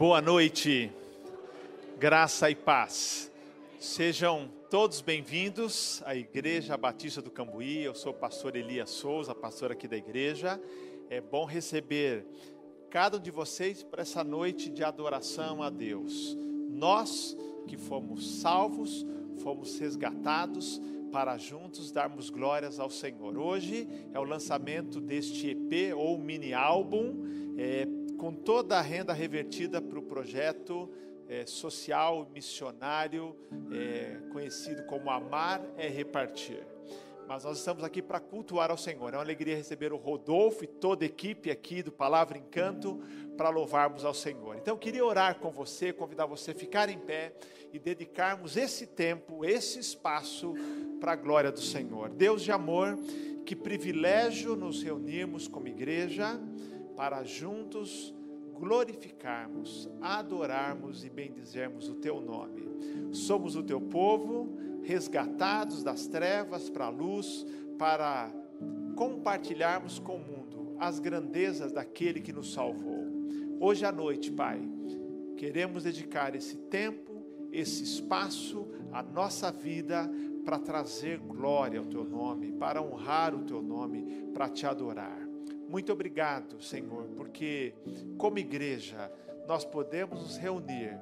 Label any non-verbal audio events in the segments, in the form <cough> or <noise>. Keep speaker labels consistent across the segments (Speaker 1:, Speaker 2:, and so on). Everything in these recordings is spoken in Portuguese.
Speaker 1: Boa noite, graça e paz. Sejam todos bem-vindos à Igreja Batista do Cambuí. Eu sou o pastor Elias Souza, pastor aqui da igreja. É bom receber cada um de vocês para essa noite de adoração a Deus. Nós que fomos salvos, fomos resgatados para juntos darmos glórias ao Senhor. Hoje é o lançamento deste EP ou mini álbum. É, com toda a renda revertida para o projeto é, social missionário é, conhecido como Amar é Repartir. Mas nós estamos aqui para cultuar ao Senhor. É uma alegria receber o Rodolfo e toda a equipe aqui do Palavra Encanto para louvarmos ao Senhor. Então eu queria orar com você, convidar você a ficar em pé e dedicarmos esse tempo, esse espaço para a glória do Senhor. Deus de amor, que privilégio nos reunirmos como igreja para juntos glorificarmos, adorarmos e bendizermos o teu nome. Somos o teu povo, resgatados das trevas para a luz, para compartilharmos com o mundo as grandezas daquele que nos salvou. Hoje à noite, Pai, queremos dedicar esse tempo, esse espaço, a nossa vida para trazer glória ao teu nome, para honrar o teu nome, para te adorar. Muito obrigado, Senhor, porque como igreja nós podemos nos reunir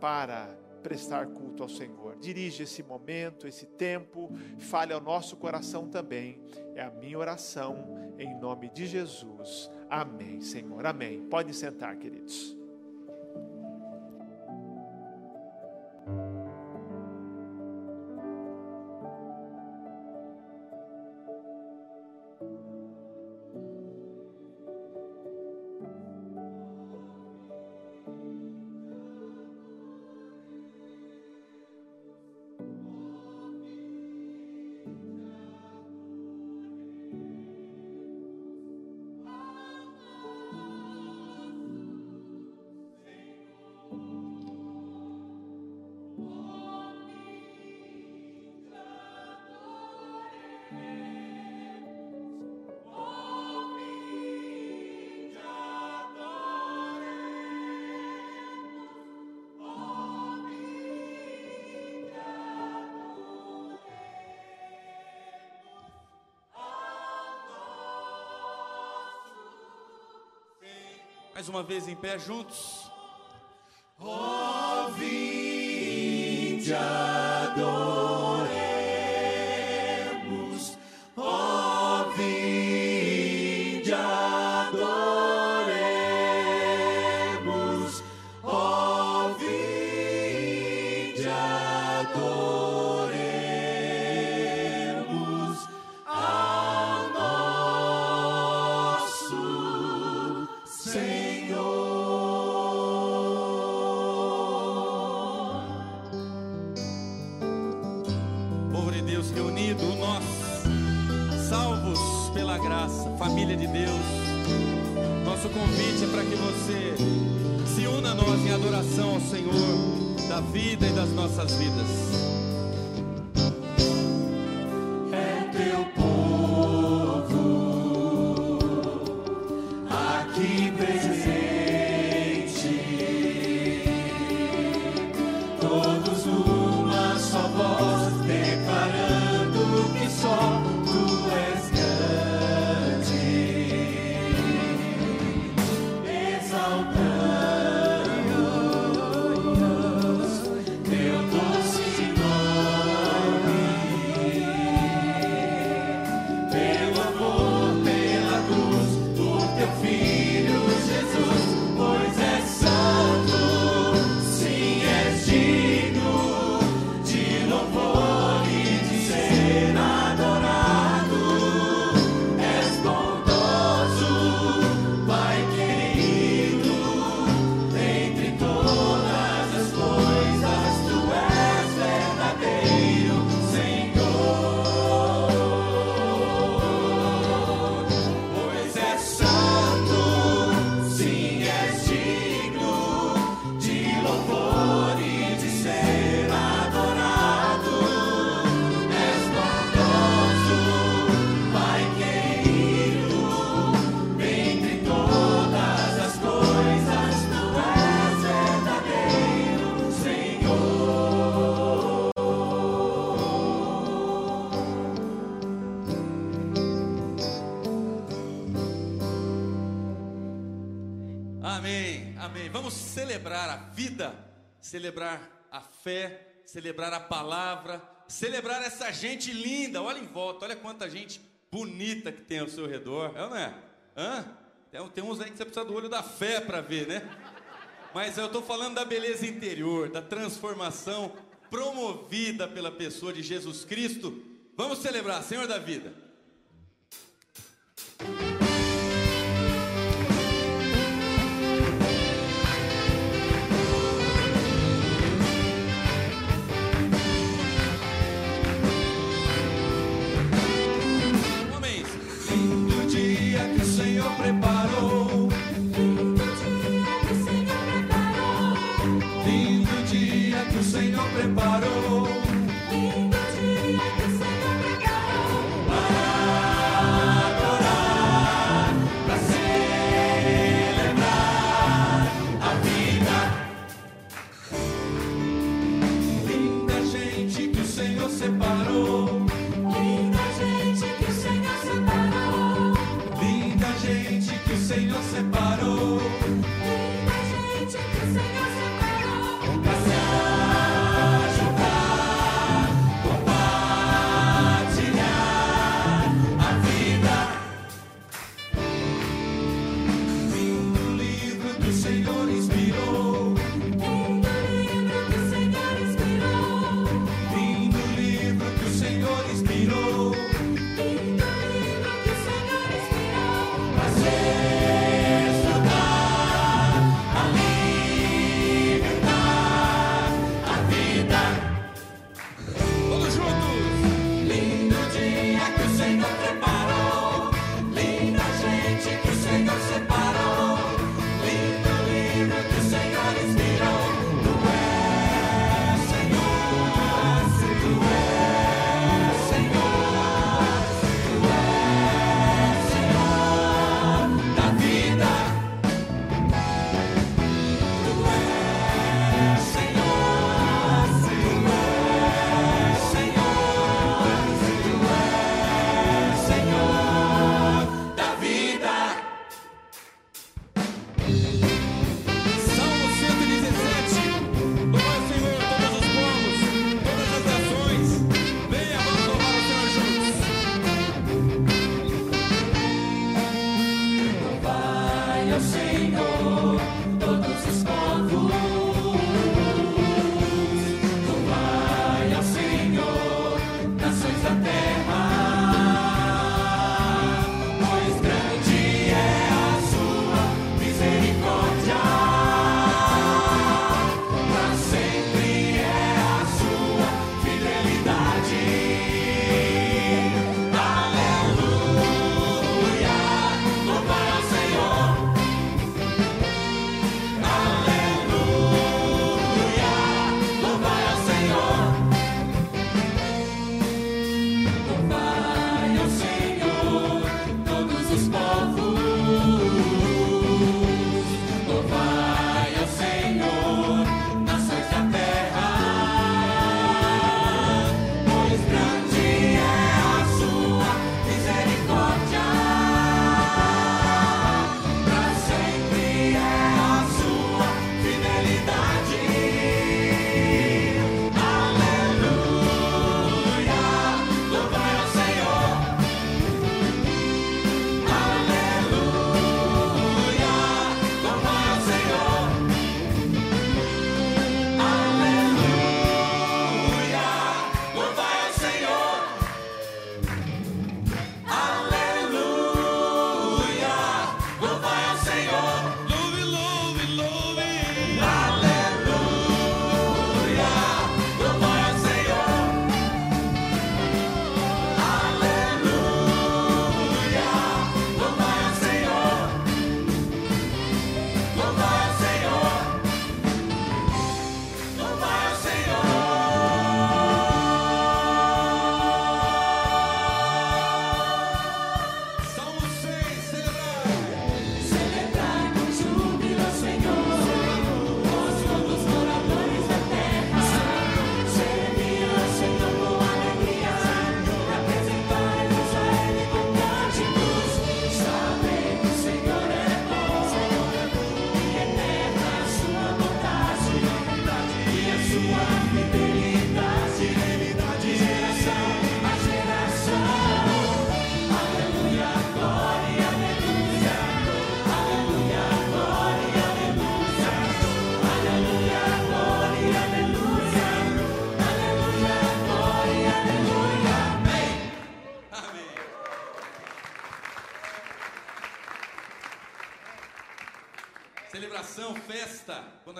Speaker 1: para prestar culto ao Senhor. Dirige esse momento, esse tempo, fale ao nosso coração também. É a minha oração em nome de Jesus. Amém, Senhor. Amém. Pode sentar, queridos.
Speaker 2: Mais uma vez em pé juntos.
Speaker 3: Oh, vinde
Speaker 2: Deus reunido, nós, salvos pela graça, família de Deus. Nosso convite é para que você se una a nós em adoração ao Senhor da vida e das nossas vidas.
Speaker 3: Celebrar a fé, celebrar a palavra, celebrar essa gente linda. Olha em volta, olha quanta gente bonita que tem ao seu redor. É ou não é? Hã? Tem, tem uns aí que você precisa do olho da fé para ver, né? Mas eu estou falando da beleza interior, da transformação promovida pela pessoa de Jesus Cristo. Vamos celebrar, Senhor da vida.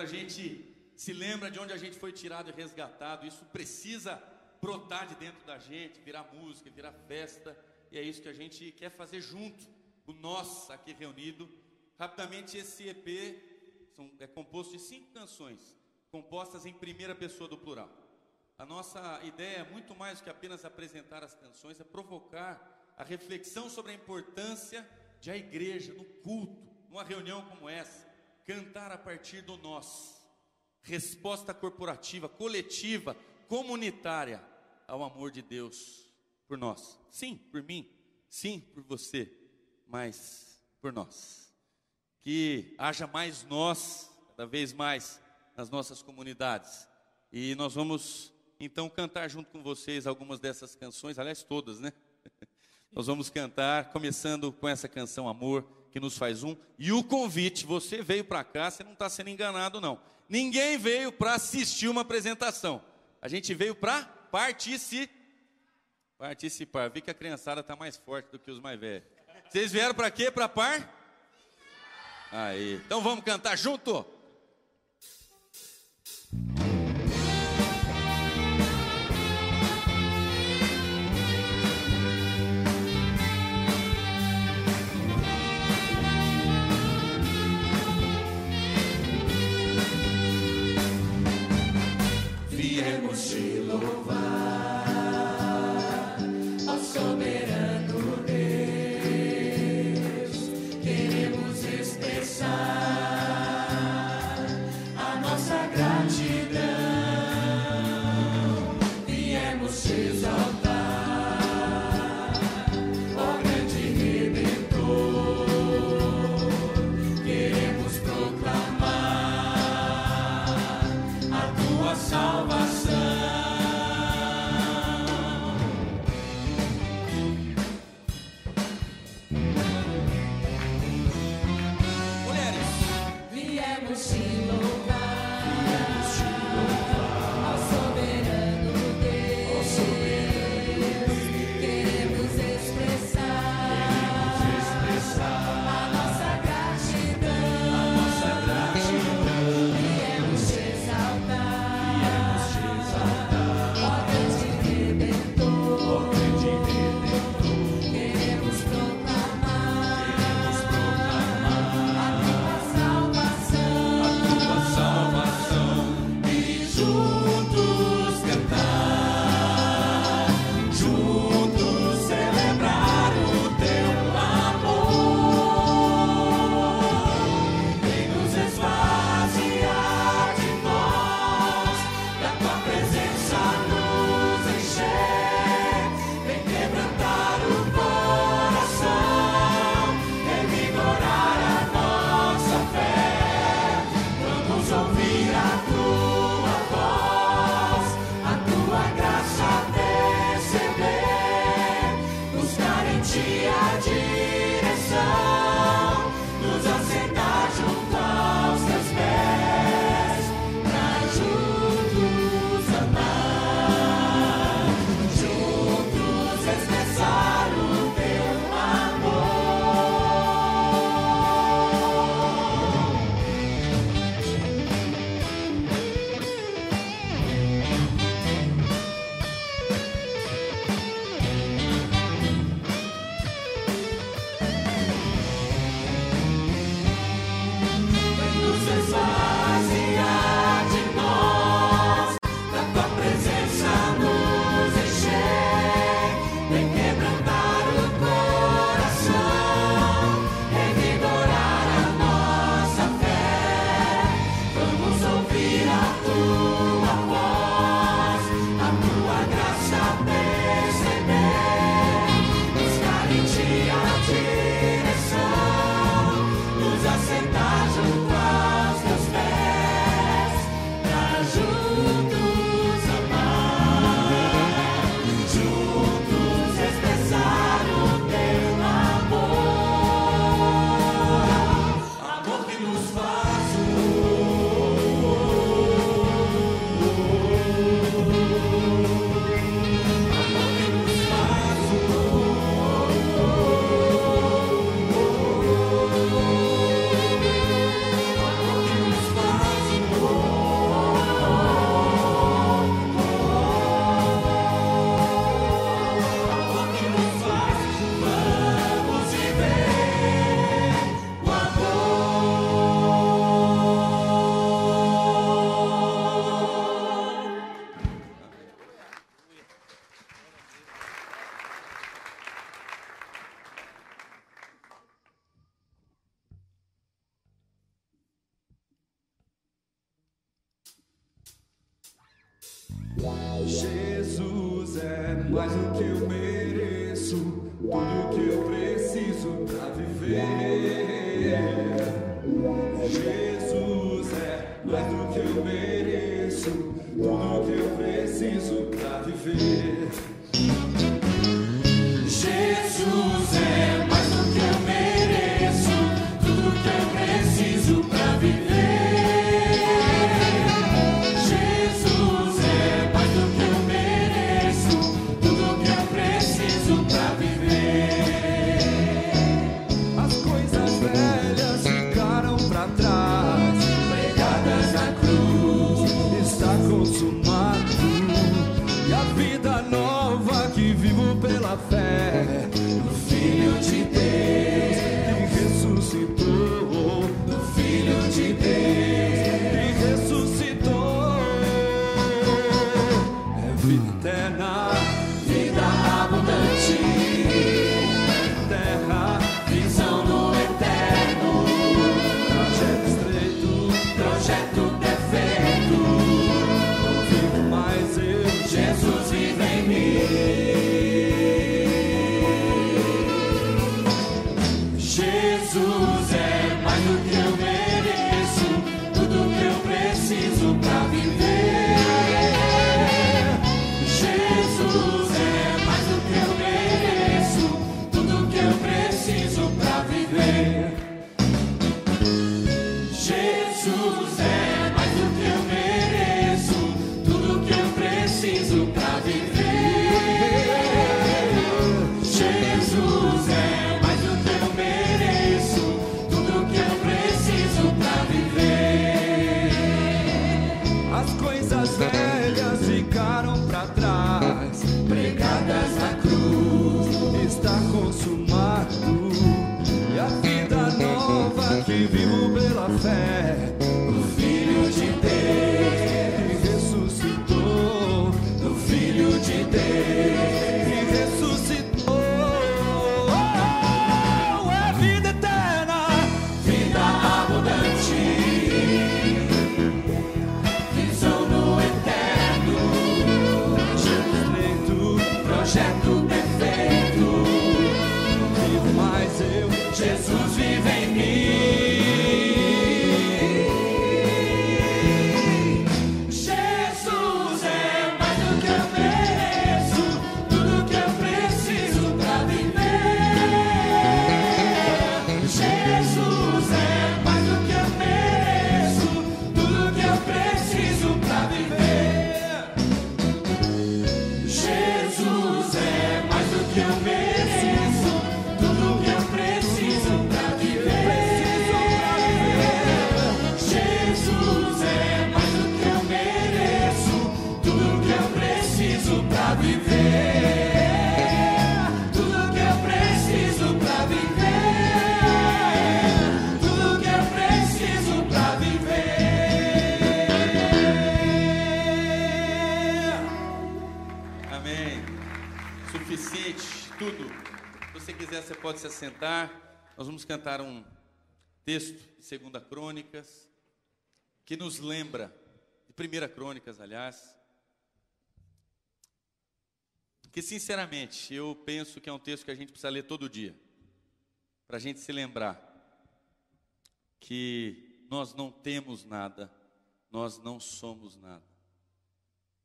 Speaker 4: A gente se
Speaker 2: lembra de onde a gente foi tirado e resgatado. Isso precisa brotar de dentro da gente, virar música, virar festa. E é isso que a gente quer fazer junto, o nós aqui reunido. Rapidamente, esse EP são- é composto de cinco canções, compostas em primeira pessoa do plural. A nossa ideia é muito mais do que apenas apresentar as canções, é provocar a reflexão sobre a importância de a igreja, no culto, numa reunião como essa, cantar a partir do nós. Resposta corporativa, coletiva, comunitária ao amor de Deus por nós. Sim, por mim. Sim, por você. Mas por nós. Que haja mais nós, cada vez mais, nas nossas comunidades. E nós vamos então cantar junto com vocês algumas dessas canções, aliás, todas, né? <laughs> Nós vamos cantar, começando com essa canção Amor, que nos faz um. E o convite, você veio para cá, você não está sendo enganado, não. Ninguém veio para assistir uma apresentação. A gente veio para participar. Participar. Vi que a criançada está mais forte do que os mais velhos. Vocês vieram para quê? Para par? Aí. Então vamos cantar junto?
Speaker 3: Viemos stop me. cantar um texto de Segunda Crônicas que nos lembra de Primeira Crônicas, aliás, que sinceramente eu penso que é um texto que a gente precisa ler todo dia para a gente se lembrar que nós não temos nada, nós não somos nada,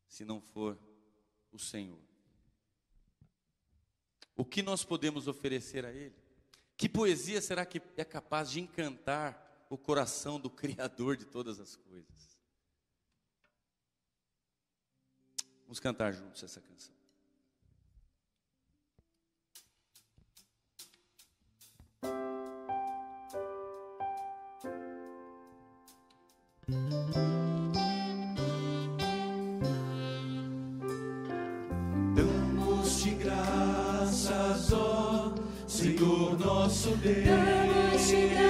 Speaker 3: se não for o Senhor. O que nós podemos oferecer a Ele? Que poesia será que é capaz de encantar o coração do Criador de todas as coisas? Vamos cantar juntos essa canção.
Speaker 5: Música Da
Speaker 3: noite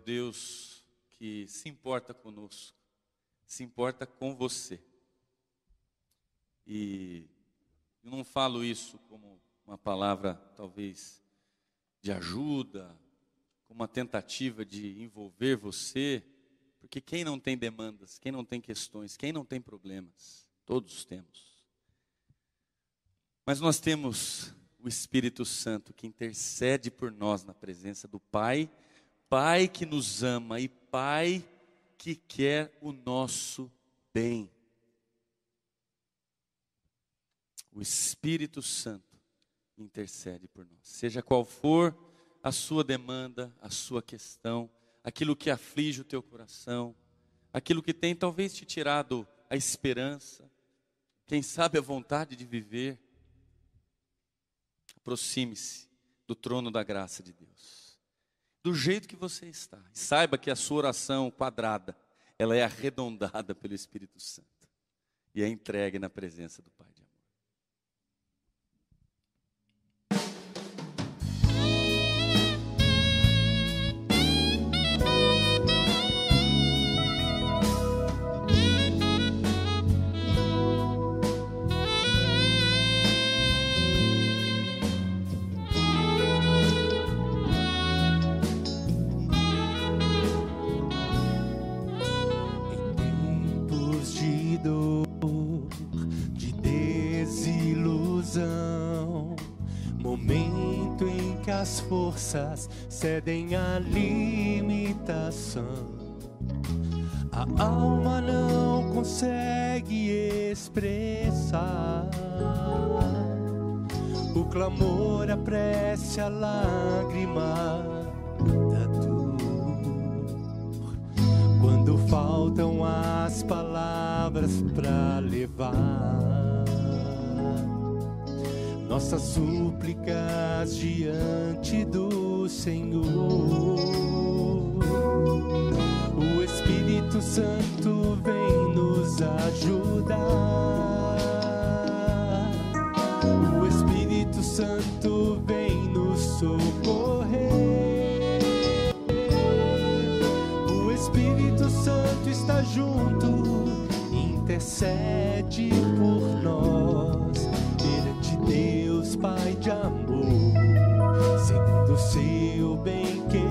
Speaker 3: Deus
Speaker 5: que
Speaker 2: se importa conosco, se importa com você. E eu não falo isso como uma palavra, talvez, de ajuda, como uma tentativa de envolver você, porque quem não tem demandas, quem não tem questões, quem não tem problemas, todos temos. Mas nós temos o Espírito Santo que intercede por nós na presença do Pai, Pai que nos ama e Pai que quer o nosso bem. O Espírito Santo intercede por nós. Seja qual for a sua demanda, a sua questão, aquilo que aflige o teu coração, aquilo que tem talvez te tirado a esperança, quem sabe a vontade de viver, aproxime-se do trono da graça de Deus. Do jeito que você está. E saiba que a sua oração quadrada, ela é arredondada pelo Espírito Santo e é entregue na presença do Pai
Speaker 6: em que as forças cedem à limitação, a alma não consegue expressar o clamor, a prece, a lágrima da dor. Quando
Speaker 3: faltam as palavras para levar nossas súplicas diante do Senhor. O Espírito Santo vem nos ajudar. O Espírito Santo vem nos socorrer. O Espírito Santo está junto, intercede por nós Pai de amor, segundo o seu bem querer.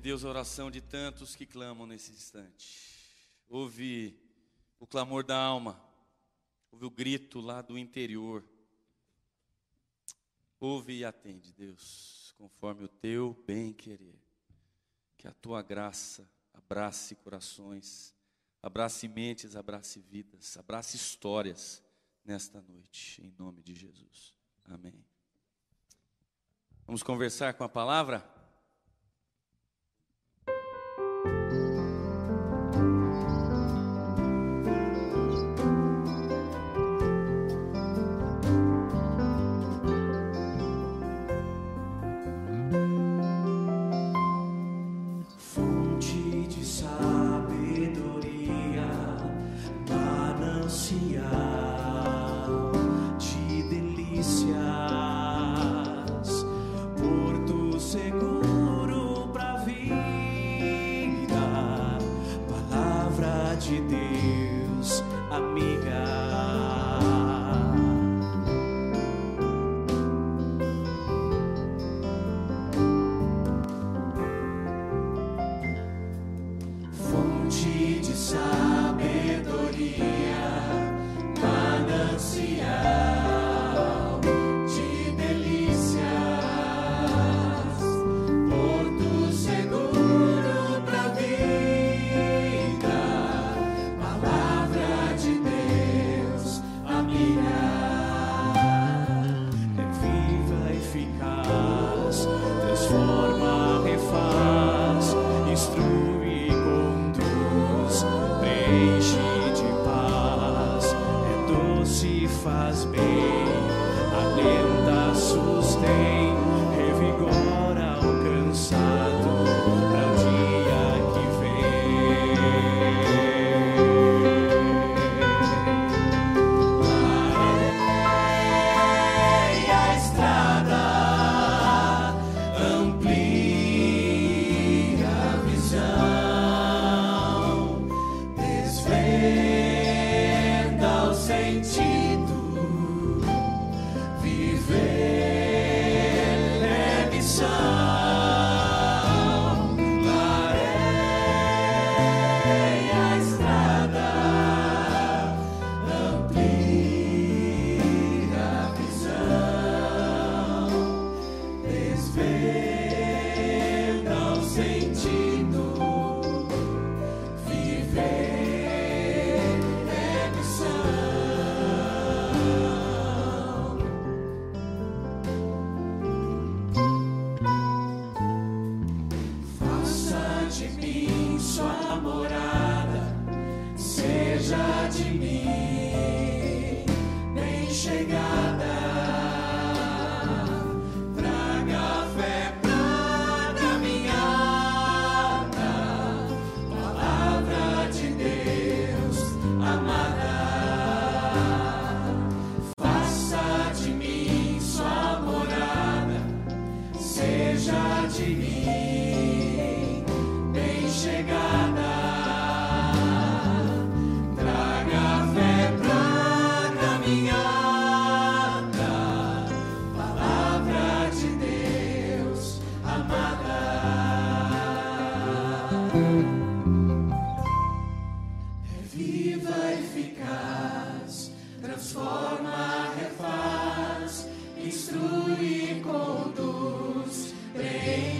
Speaker 3: Deus, a oração de
Speaker 2: tantos que clamam nesse instante. Ouve o clamor da alma. Ouve o grito lá do interior. Ouve e atende, Deus, conforme o teu bem querer. Que a tua graça abrace corações, abrace mentes, abrace vidas, abrace histórias nesta noite, em nome de Jesus. Amém. Vamos conversar com a palavra?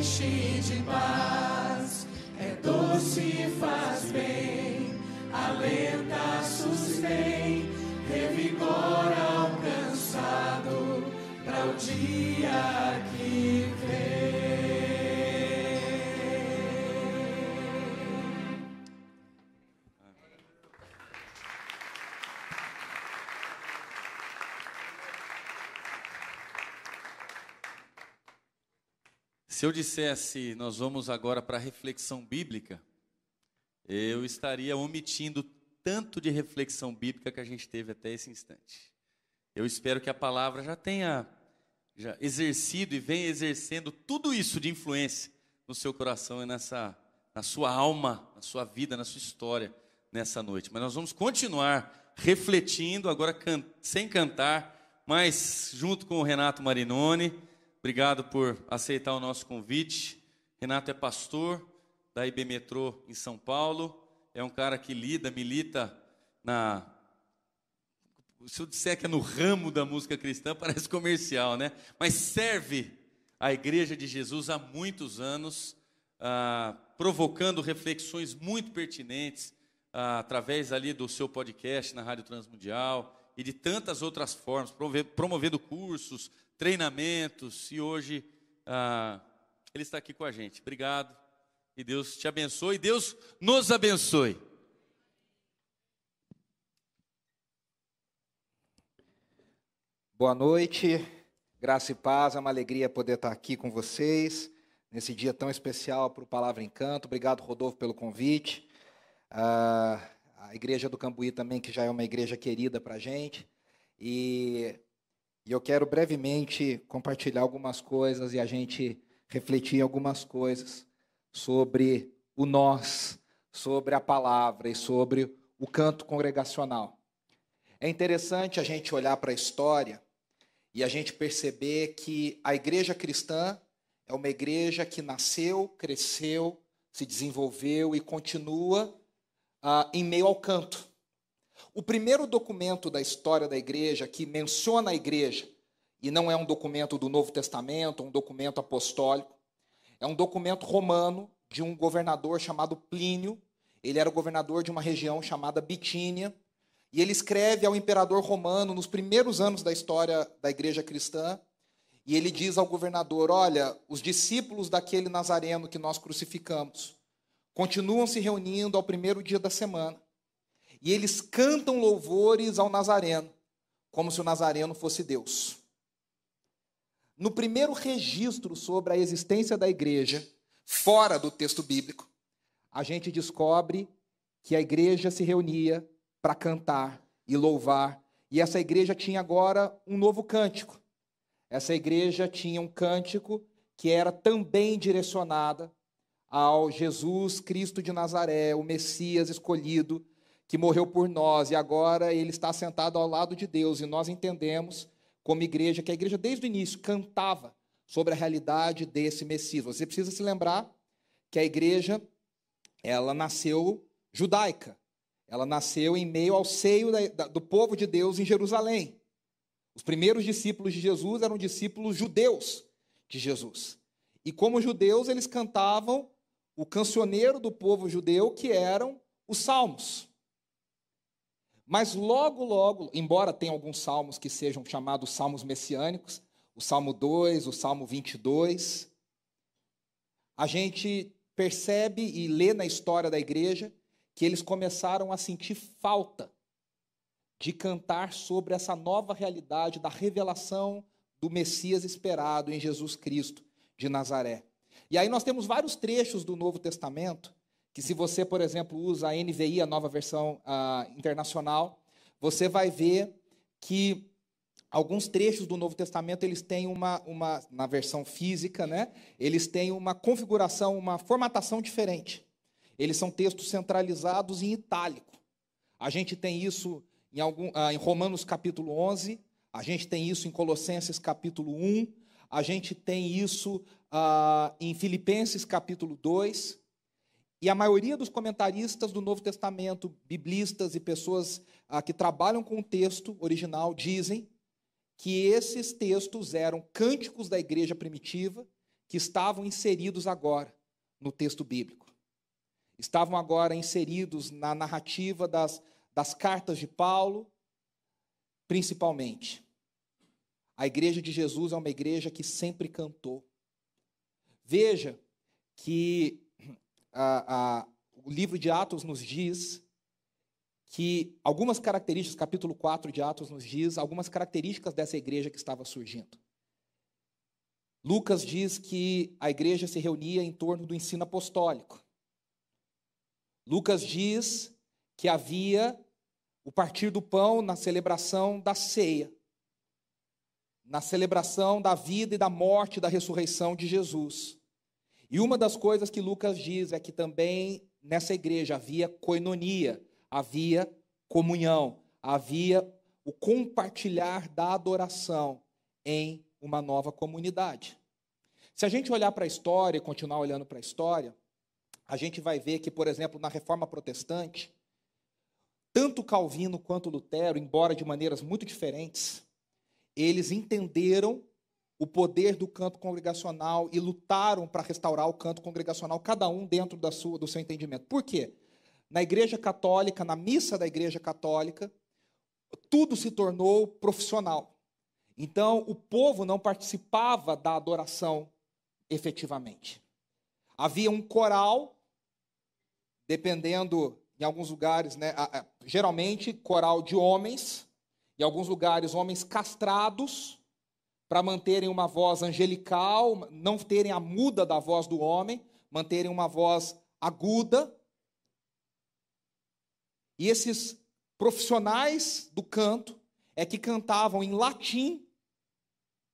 Speaker 7: Preenche de paz, é doce e faz bem, alenta, sustém, revigora o cansado, para o dia que vem.
Speaker 2: Se eu dissesse, nós vamos agora para a reflexão bíblica, eu estaria omitindo tanto de reflexão bíblica que a gente teve até esse instante. Eu espero que a palavra já tenha já exercido e venha exercendo tudo isso de influência no seu coração e nessa, na sua alma, na sua vida, na sua história nessa noite. Mas nós vamos continuar refletindo, agora can- sem cantar, mas junto com o Renato Marinoni. Obrigado por aceitar o nosso convite. Renato é pastor da IB Metrô em São Paulo. É um cara que lida, milita na. Se eu disser que é no ramo da música cristã, <laughs> parece comercial, né? Mas serve a Igreja de Jesus há muitos anos, ah, provocando reflexões muito pertinentes ah, através ali do seu podcast na Rádio Transmundial e de tantas outras formas, promovendo cursos, treinamentos e hoje ah, ele está aqui com a gente. Obrigado e Deus te abençoe e Deus nos abençoe.
Speaker 8: Boa noite, graça e paz, é uma alegria poder estar aqui com vocês nesse dia tão especial para o Palavra Encanto. Obrigado, Rodolfo, pelo convite. Ah, a Igreja do Cambuí também, que já é uma igreja querida para a gente. E, e eu quero brevemente compartilhar algumas coisas e a gente refletir algumas coisas sobre o nós, sobre a palavra e sobre o canto congregacional. É interessante a gente olhar para a história e a gente perceber que a igreja cristã é uma igreja que nasceu, cresceu, se desenvolveu e continua ah, em meio ao canto. O primeiro documento da história da igreja que menciona a igreja, e não é um documento do Novo Testamento, um documento apostólico, é um documento romano de um governador chamado Plínio. Ele era o governador de uma região chamada Bitínia. E ele escreve ao imperador romano nos primeiros anos da história da igreja cristã. E ele diz ao governador: Olha, os discípulos daquele nazareno que nós crucificamos continuam se reunindo ao primeiro dia da semana. E eles cantam louvores ao nazareno, como se o nazareno fosse Deus. No primeiro registro sobre a existência da igreja, fora do texto bíblico, a gente descobre que a igreja se reunia para cantar e louvar, e essa igreja tinha agora um novo cântico. Essa igreja tinha um cântico que era também direcionada ao Jesus Cristo de Nazaré, o Messias escolhido, que morreu por nós e agora ele está sentado ao lado de Deus, e nós entendemos como igreja, que a igreja desde o início cantava sobre a realidade desse Messias. Você precisa se lembrar que a igreja, ela nasceu judaica. Ela nasceu em meio ao seio da, da, do povo de Deus em Jerusalém. Os primeiros discípulos de Jesus eram discípulos judeus de Jesus. E como judeus, eles cantavam o cancioneiro do povo judeu, que eram os salmos. Mas logo, logo, embora tenha alguns salmos que sejam chamados salmos messiânicos, o Salmo 2, o Salmo 22, a gente percebe e lê na história da igreja que eles começaram a sentir falta de cantar sobre essa nova realidade da revelação do Messias esperado em Jesus Cristo de Nazaré. E aí nós temos vários trechos do Novo Testamento que se você, por exemplo, usa a NVI, a nova versão internacional, você vai ver que alguns trechos do Novo Testamento eles têm uma, uma na versão física, né? Eles têm uma configuração, uma formatação diferente. Eles são textos centralizados em itálico. A gente tem isso em, algum, uh, em Romanos capítulo 11, a gente tem isso em Colossenses capítulo 1, a gente tem isso uh, em Filipenses capítulo 2, e a maioria dos comentaristas do Novo Testamento, biblistas e pessoas ah, que trabalham com o texto original, dizem que esses textos eram cânticos da igreja primitiva que estavam inseridos agora no texto bíblico. Estavam agora inseridos na narrativa das, das cartas de Paulo, principalmente. A igreja de Jesus é uma igreja que sempre cantou. Veja que o livro de Atos nos diz que algumas características, capítulo 4 de Atos nos diz algumas características dessa igreja que estava surgindo. Lucas diz que a igreja se reunia em torno do ensino apostólico. Lucas diz que havia o partir do pão na celebração da ceia, na celebração da vida e da morte e da ressurreição de Jesus. E uma das coisas que Lucas diz é que também nessa igreja havia coinonia, havia comunhão, havia o compartilhar da adoração em uma nova comunidade. Se a gente olhar para a história e continuar olhando para a história, a gente vai ver que, por exemplo, na reforma protestante, tanto Calvino quanto Lutero, embora de maneiras muito diferentes, eles entenderam o poder do canto congregacional e lutaram para restaurar o canto congregacional, cada um dentro da sua, do seu entendimento. Por quê? Na Igreja Católica, na missa da Igreja Católica, tudo se tornou profissional. Então, o povo não participava da adoração efetivamente. Havia um coral, dependendo, em alguns lugares, né, geralmente coral de homens, em alguns lugares, homens castrados para manterem uma voz angelical, não terem a muda da voz do homem, manterem uma voz aguda. E esses profissionais do canto é que cantavam em latim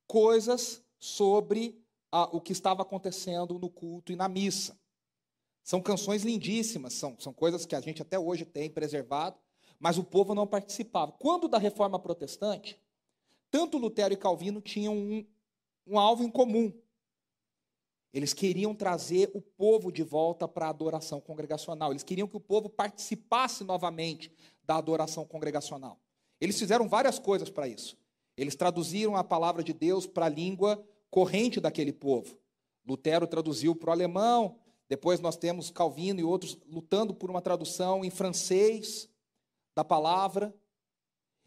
Speaker 8: coisas sobre o que estava acontecendo no culto e na missa. São canções lindíssimas, são, são coisas que a gente até hoje tem preservado, mas o povo não participava. Quando da reforma protestante, tanto Lutero e Calvino tinham um, um alvo em comum. Eles queriam trazer o povo de volta para a adoração congregacional. Eles queriam que o povo participasse novamente da adoração congregacional. Eles fizeram várias coisas para isso. Eles traduziram a palavra de Deus para a língua corrente daquele povo. Lutero traduziu para o alemão, depois nós temos Calvino e outros lutando por uma tradução em francês da palavra.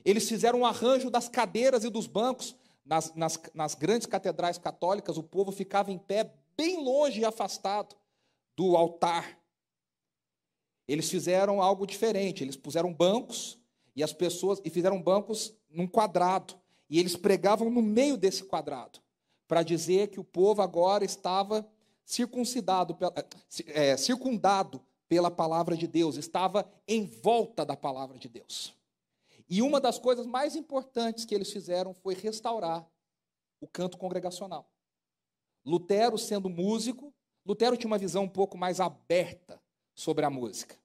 Speaker 8: Eles fizeram um arranjo das cadeiras e dos bancos. Nas, nas, nas grandes catedrais católicas, o povo ficava em pé, bem longe e afastado do altar. Eles fizeram algo diferente. Eles puseram bancos e as pessoas e fizeram bancos num quadrado. E eles pregavam no meio desse quadrado para dizer que o povo agora estava circuncidado, é, circundado pela palavra de Deus, estava em volta da palavra de Deus. E uma das coisas mais importantes que eles fizeram foi restaurar o canto congregacional. Lutero, sendo músico, Lutero tinha uma visão um pouco mais aberta sobre a música.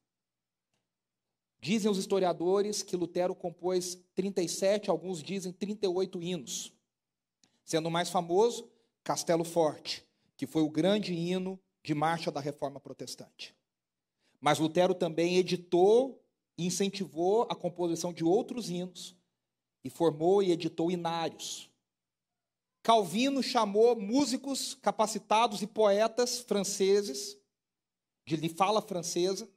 Speaker 8: Dizem os historiadores que Lutero compôs 37, alguns dizem 38 hinos. Sendo o mais famoso, Castelo Forte, que foi o grande hino de marcha da reforma protestante. Mas Lutero também editou incentivou a composição de outros hinos e formou e editou inários. Calvino chamou músicos capacitados e poetas franceses, de fala francesa,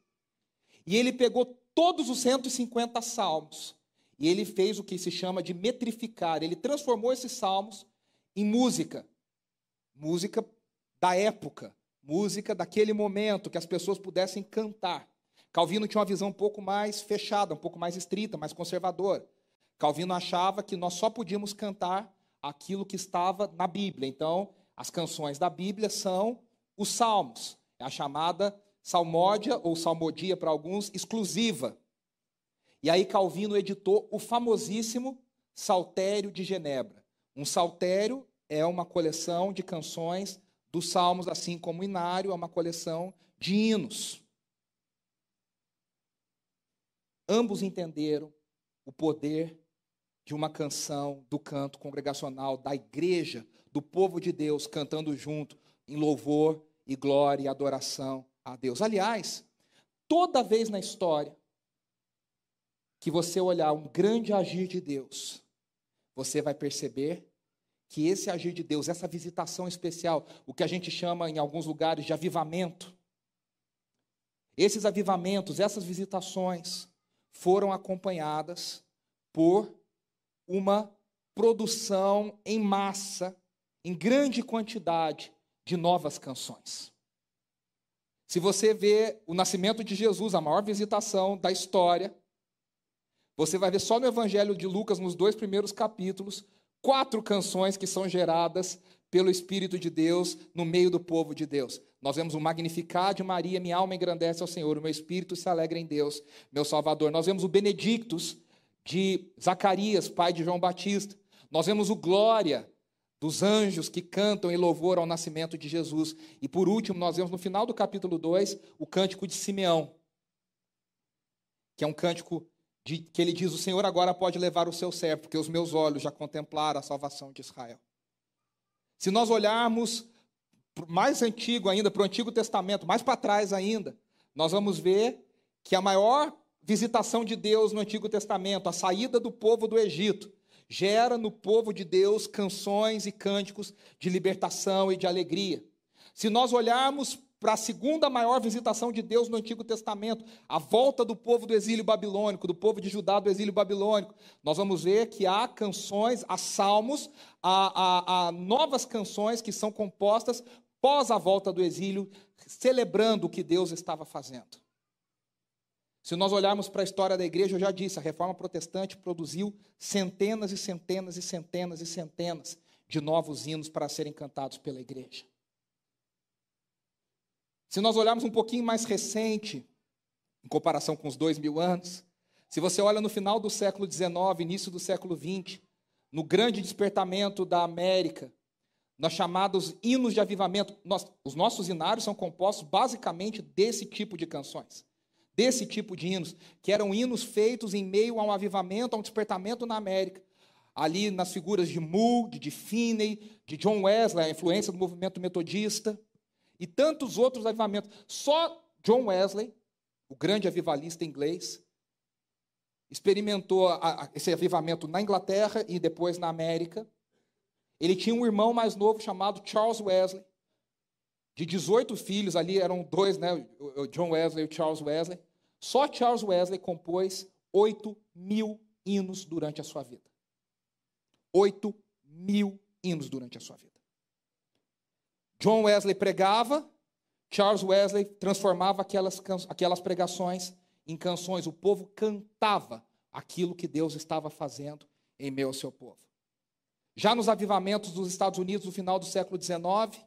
Speaker 8: e ele pegou todos os 150 salmos e ele fez o que se chama de metrificar. Ele transformou esses salmos em música, música da época, música daquele momento, que as pessoas pudessem cantar. Calvino tinha uma visão um pouco mais fechada, um pouco mais estrita, mais conservadora. Calvino achava que nós só podíamos cantar aquilo que estava na Bíblia. Então, as canções da Bíblia são os salmos, é a chamada salmódia ou salmodia para alguns exclusiva. E aí Calvino editou o famosíssimo Saltério de Genebra. Um saltério é uma coleção de canções dos salmos, assim como o inário é uma coleção de hinos. Ambos entenderam o poder de uma canção do canto congregacional, da igreja, do povo de Deus cantando junto em louvor e glória e adoração a Deus. Aliás, toda vez na história que você olhar um grande agir de Deus, você vai perceber que esse agir de Deus, essa visitação especial, o que a gente chama em alguns lugares de avivamento, esses avivamentos, essas visitações foram acompanhadas por uma produção em massa, em grande quantidade de novas canções. Se você vê o nascimento de Jesus, a maior visitação da história, você vai ver só no Evangelho de Lucas, nos dois primeiros capítulos, quatro canções que são geradas pelo Espírito de Deus no meio do povo de Deus. Nós vemos o Magnificar de Maria, minha alma engrandece ao Senhor, o meu espírito se alegra em Deus, meu Salvador. Nós vemos o Benedictus de Zacarias, pai de João Batista. Nós vemos o Glória dos anjos que cantam em louvor ao nascimento de Jesus. E por último, nós vemos no final do capítulo 2 o cântico de Simeão, que é um cântico de, que ele diz: O Senhor agora pode levar o seu servo, porque os meus olhos já contemplaram a salvação de Israel. Se nós olharmos mais antigo ainda, para o Antigo Testamento, mais para trás ainda, nós vamos ver que a maior visitação de Deus no Antigo Testamento, a saída do povo do Egito, gera no povo de Deus canções e cânticos de libertação e de alegria. Se nós olharmos para a segunda maior visitação de Deus no Antigo Testamento, a volta do povo do exílio babilônico, do povo de Judá do exílio babilônico, nós vamos ver que há canções, há salmos, há, há, há novas canções que são compostas pós a volta do exílio, celebrando o que Deus estava fazendo. Se nós olharmos para a história da igreja, eu já disse, a reforma protestante produziu centenas e centenas e centenas e centenas de novos hinos para serem cantados pela igreja. Se nós olharmos um pouquinho mais recente, em comparação com os dois mil anos, se você olha no final do século XIX, início do século XX, no grande despertamento da América, nos chamados hinos de avivamento, nós, os nossos inários são compostos basicamente desse tipo de canções, desse tipo de hinos, que eram hinos feitos em meio a um avivamento, a um despertamento na América. Ali nas figuras de Moody, de Finney, de John Wesley, a influência do movimento metodista. e tantos outros avivamentos. Só John Wesley, o grande avivalista inglês, experimentou a- a- esse avivamento na Inglaterra e depois na América. Ele tinha um irmão mais novo chamado Charles Wesley. De 18 filhos, ali eram dois, né? o- John Wesley e o Charles Wesley. Só Charles Wesley compôs 8 mil hinos durante a sua vida. 8 mil hinos durante a sua vida. John Wesley pregava, Charles Wesley transformava aquelas, aquelas pregações em canções. O povo cantava aquilo que Deus estava fazendo em meio ao seu povo. Já nos avivamentos dos Estados Unidos no final do século XIX,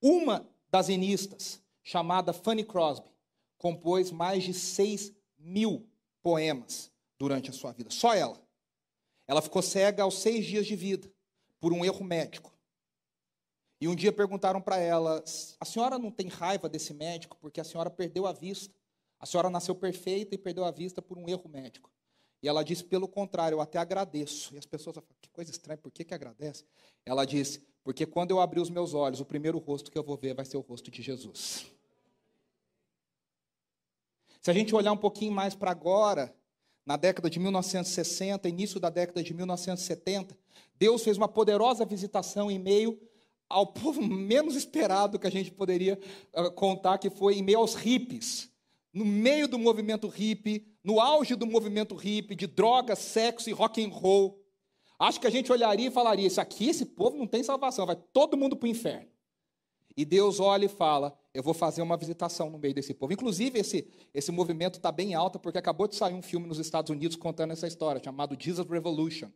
Speaker 8: uma das hinistas, chamada Fanny Crosby, compôs mais de 6 mil poemas durante a sua vida. Só ela. Ela ficou cega aos seis dias de vida, por um erro médico. E um dia perguntaram para ela: a senhora não tem raiva desse médico porque a senhora perdeu a vista? A senhora nasceu perfeita e perdeu a vista por um erro médico. E ela disse: pelo contrário, eu até agradeço. E as pessoas falam: que coisa estranha, por que, que agradece? Ela disse: porque quando eu abrir os meus olhos, o primeiro rosto que eu vou ver vai ser o rosto de Jesus. Se a gente olhar um pouquinho mais para agora, na década de 1960, início da década de 1970, Deus fez uma poderosa visitação em meio ao povo menos esperado que a gente poderia ah, contar, que foi em meio aos hippies. No meio do movimento hippie, no auge do movimento hippie, de drogas, sexo e rock and roll. Acho que a gente olharia e falaria: Isso aqui, esse povo não tem salvação, vai todo mundo para o inferno. E Deus olha e fala: Eu vou fazer uma visitação no meio desse povo. Inclusive, esse, esse movimento está bem alto, porque acabou de sair um filme nos Estados Unidos contando essa história, chamado Jesus Revolution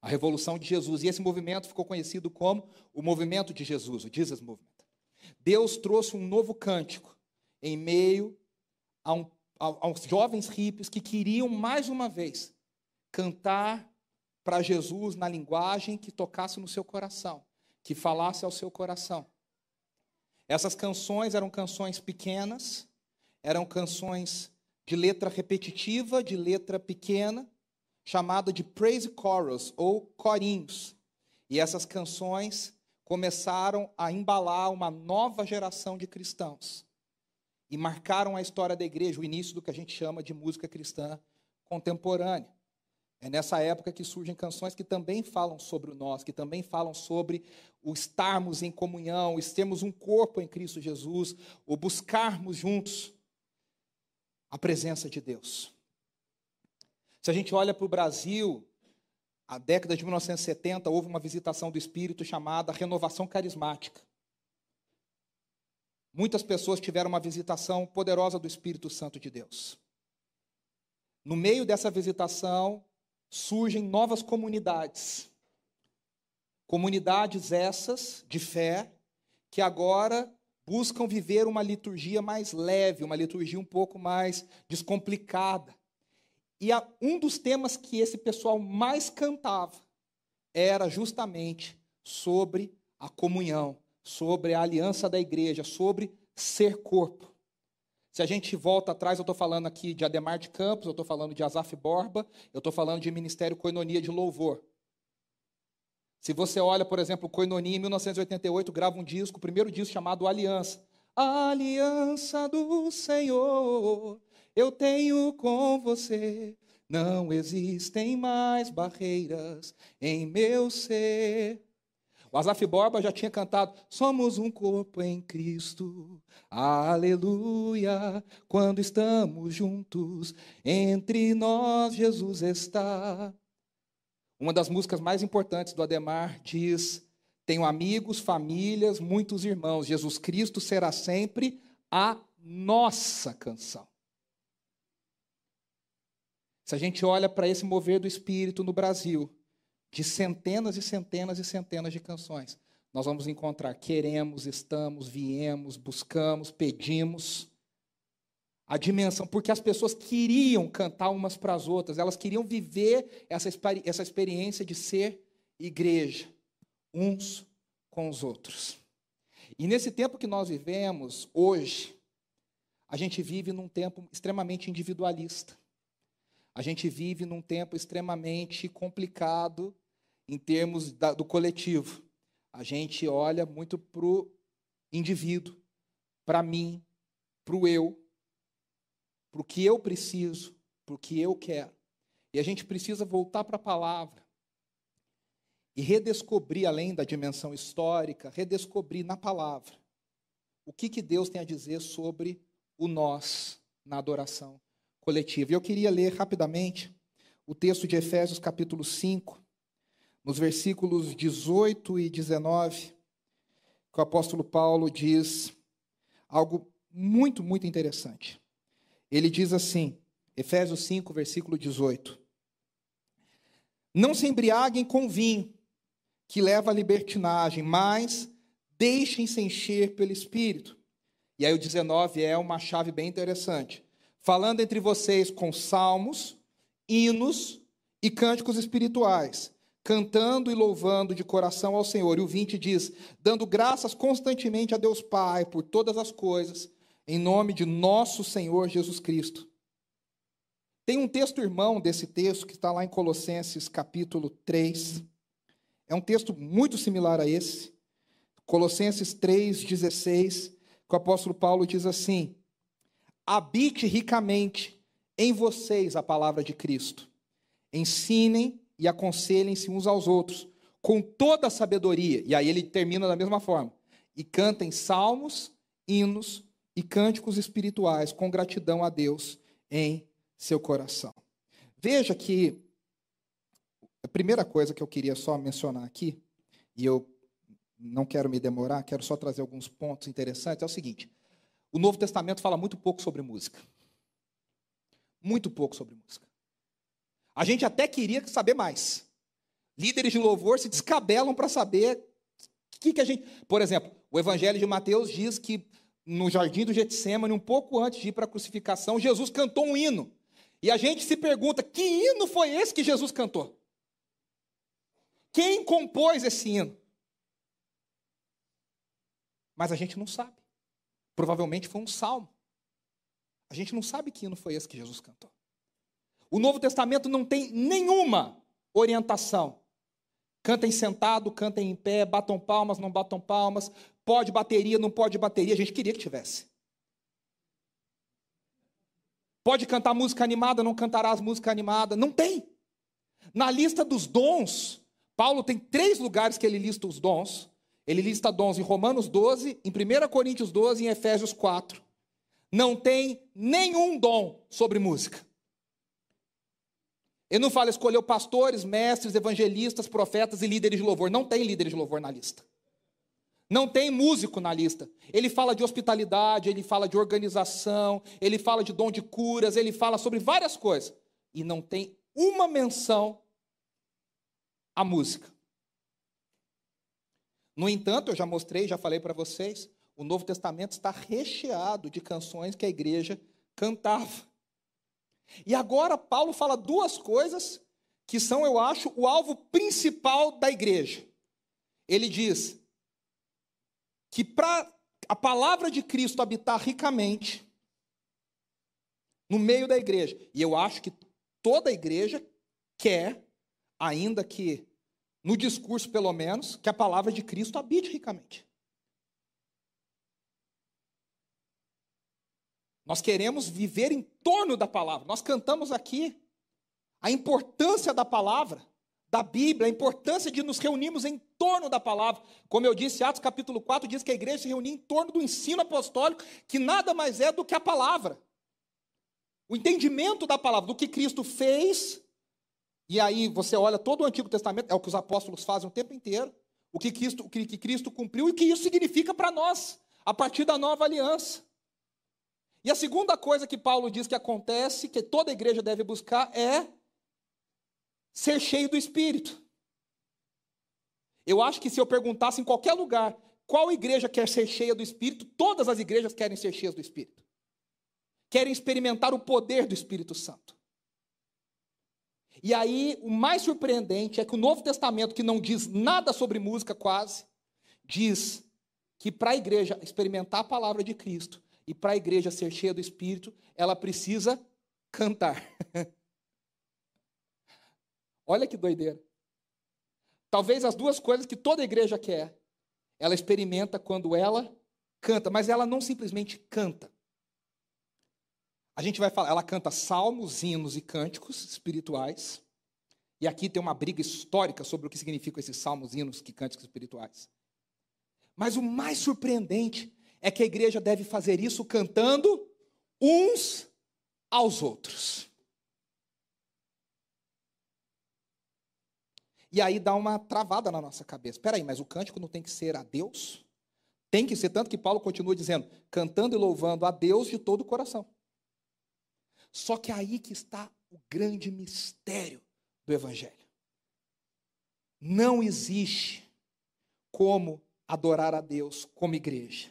Speaker 8: a Revolução de Jesus. E esse movimento ficou conhecido como o Movimento de Jesus, o Jesus Movement. Deus trouxe um novo cântico em meio a um, a- aos jovens hippies que queriam, mais uma vez, cantar para Jesus na linguagem que tocasse no seu coração, que falasse ao seu coração. Essas canções eram canções pequenas, eram canções de letra repetitiva, de letra pequena, chamada de praise chorus ou corinhos. E essas canções começaram a embalar uma nova geração de cristãos e marcaram a história da igreja, o início do que a gente chama de música cristã contemporânea. É nessa época que surgem canções que também falam sobre o nós, que também falam sobre o estarmos em comunhão, o um corpo em Cristo Jesus, o buscarmos juntos a presença de Deus. Se a gente olha para o Brasil, a década de 1970 houve uma visitação do Espírito chamada renovação carismática. Muitas pessoas tiveram uma visitação poderosa do Espírito Santo de Deus. No meio dessa visitação, surgem novas comunidades. Comunidades essas de fé que agora buscam viver uma liturgia mais leve, uma liturgia um pouco mais descomplicada. E um dos temas que esse pessoal mais cantava era justamente sobre a comunhão, sobre a aliança da igreja, sobre ser corpo. Se a gente volta atrás, eu estou falando aqui de Ademar de Campos, eu estou falando de Azaf Borba, eu estou falando de Ministério Coinonia de Louvor. Se você olha, por exemplo, Coinonia em 1988 grava um disco, o primeiro disco chamado Aliança. Aliança do Senhor, eu tenho com você. Não existem mais barreiras em meu ser. O Azaf Borba já tinha cantado: Somos um corpo em Cristo, aleluia. Quando estamos juntos, entre nós Jesus está. Uma das músicas mais importantes do Ademar diz: Tenho amigos, famílias, muitos irmãos. Jesus Cristo será sempre a nossa canção. Se a gente olha para esse mover do Espírito no Brasil, de centenas e centenas e centenas de canções, nós vamos encontrar queremos, estamos, viemos, buscamos, pedimos. A dimensão, porque as pessoas queriam cantar umas para as outras, elas queriam viver essa, essa experiência de ser igreja, uns com os outros. E nesse tempo que nós vivemos, hoje, a gente vive num tempo extremamente individualista. A gente vive num tempo extremamente complicado em termos da- do coletivo. A gente olha muito para o indivíduo, para mim, para o eu, para o que eu preciso, para o que eu quero. E a gente precisa voltar para a palavra e redescobrir, além da dimensão histórica, redescobrir na palavra o que, que Deus tem a dizer sobre o nós na adoração coletiva. Eu queria ler rapidamente o texto de Efésios, capítulo 5, nos versículos 18 e 19, que o apóstolo Paulo diz algo muito, muito interessante. Ele diz assim, Efésios 5, versículo 18: Não se embriaguem com vinho, que leva à libertinagem, mas deixem-se encher pelo Espírito. E aí o 19 é uma chave bem interessante. Falando entre vocês com salmos, hinos e cânticos espirituais, cantando e louvando de coração ao Senhor. E o 20 diz: dando graças constantemente a Deus Pai por todas as coisas, em nome de nosso Senhor Jesus Cristo. Tem um texto irmão desse texto que está lá em Colossenses capítulo 3. É um texto muito similar a esse. Colossenses 3,16, que o apóstolo Paulo diz assim: habite ricamente em vocês a palavra de Cristo. Ensinem e aconselhem-se uns aos outros com toda a sabedoria. E aí ele termina da mesma forma. E cantem salmos, hinos e cânticos espirituais com gratidão a Deus em seu coração. Veja que a primeira coisa que eu queria só mencionar aqui, e eu não quero me demorar, quero só trazer alguns pontos interessantes, é o seguinte: o Novo Testamento fala muito pouco sobre música. Muito pouco sobre música. A gente até queria saber mais. Líderes de louvor se descabelam para saber o que, que a gente. Por exemplo, o Evangelho de Mateus diz que no jardim do Getsemane, um pouco antes de ir para a crucificação, Jesus cantou um hino. E a gente se pergunta: que hino foi esse que Jesus cantou? Quem compôs esse hino? Mas a gente não sabe. Provavelmente foi um salmo. A gente não sabe que hino foi esse que Jesus cantou. O Novo Testamento não tem nenhuma orientação. Cantem sentado, cantem em pé, batam palmas, não batam palmas, pode bateria, não pode bateria. A gente queria que tivesse. Pode cantar música animada, não cantarás música animada. Não tem. Na lista dos dons, Paulo tem três lugares que ele lista os dons. Ele lista dons em Romanos 12, em 1 Coríntios 12 e em Efésios 4. Não tem nenhum dom sobre música. Ele não fala escolheu pastores, mestres, evangelistas, profetas e líderes de louvor. Não tem líderes de louvor na lista. Não tem músico na lista. Ele fala de hospitalidade, ele fala de organização, ele fala de dom de curas, ele fala sobre várias coisas. E não tem uma menção à música. No entanto, eu já mostrei, já falei para vocês, o Novo Testamento está recheado de canções que a igreja cantava. E agora Paulo fala duas coisas que são, eu acho, o alvo principal da igreja. Ele diz que para a palavra de Cristo habitar ricamente no meio da igreja, e eu acho que toda a igreja quer, ainda que no discurso pelo menos, que a palavra de Cristo habite ricamente. Nós queremos viver em torno da palavra. Nós cantamos aqui a importância da palavra, da Bíblia, a importância de nos reunirmos em torno da palavra. Como eu disse, Atos capítulo 4 diz que a igreja se reunia em torno do ensino apostólico, que nada mais é do que a palavra. O entendimento da palavra, do que Cristo fez e aí você olha todo o Antigo Testamento, é o que os apóstolos fazem o tempo inteiro, o que Cristo, o que Cristo cumpriu e o que isso significa para nós, a partir da nova aliança. E a segunda coisa que Paulo diz que acontece, que toda igreja deve buscar, é ser cheio do Espírito. Eu acho que se eu perguntasse em qualquer lugar qual igreja quer ser cheia do Espírito, todas as igrejas querem ser cheias do Espírito. Querem experimentar o poder do Espírito Santo. E aí, o mais surpreendente é que o Novo Testamento, que não diz nada sobre música quase, diz que para a igreja experimentar a palavra de Cristo e para a igreja ser cheia do Espírito, ela precisa cantar. <laughs> Olha que doideira. Talvez as duas coisas que toda igreja quer, ela experimenta quando ela canta, mas ela não simplesmente canta. A gente vai falar, ela canta salmos, hinos e cânticos espirituais. E aqui tem uma briga histórica sobre o que significam esses salmos, hinos e cânticos espirituais. Mas o mais surpreendente é que a igreja deve fazer isso cantando uns aos outros. E aí dá uma travada na nossa cabeça. Espera aí, mas o cântico não tem que ser a Deus? Tem que ser, tanto que Paulo continua dizendo, cantando e louvando a Deus de todo o coração. Só que é aí que está o grande mistério do Evangelho. Não existe como adorar a Deus como igreja.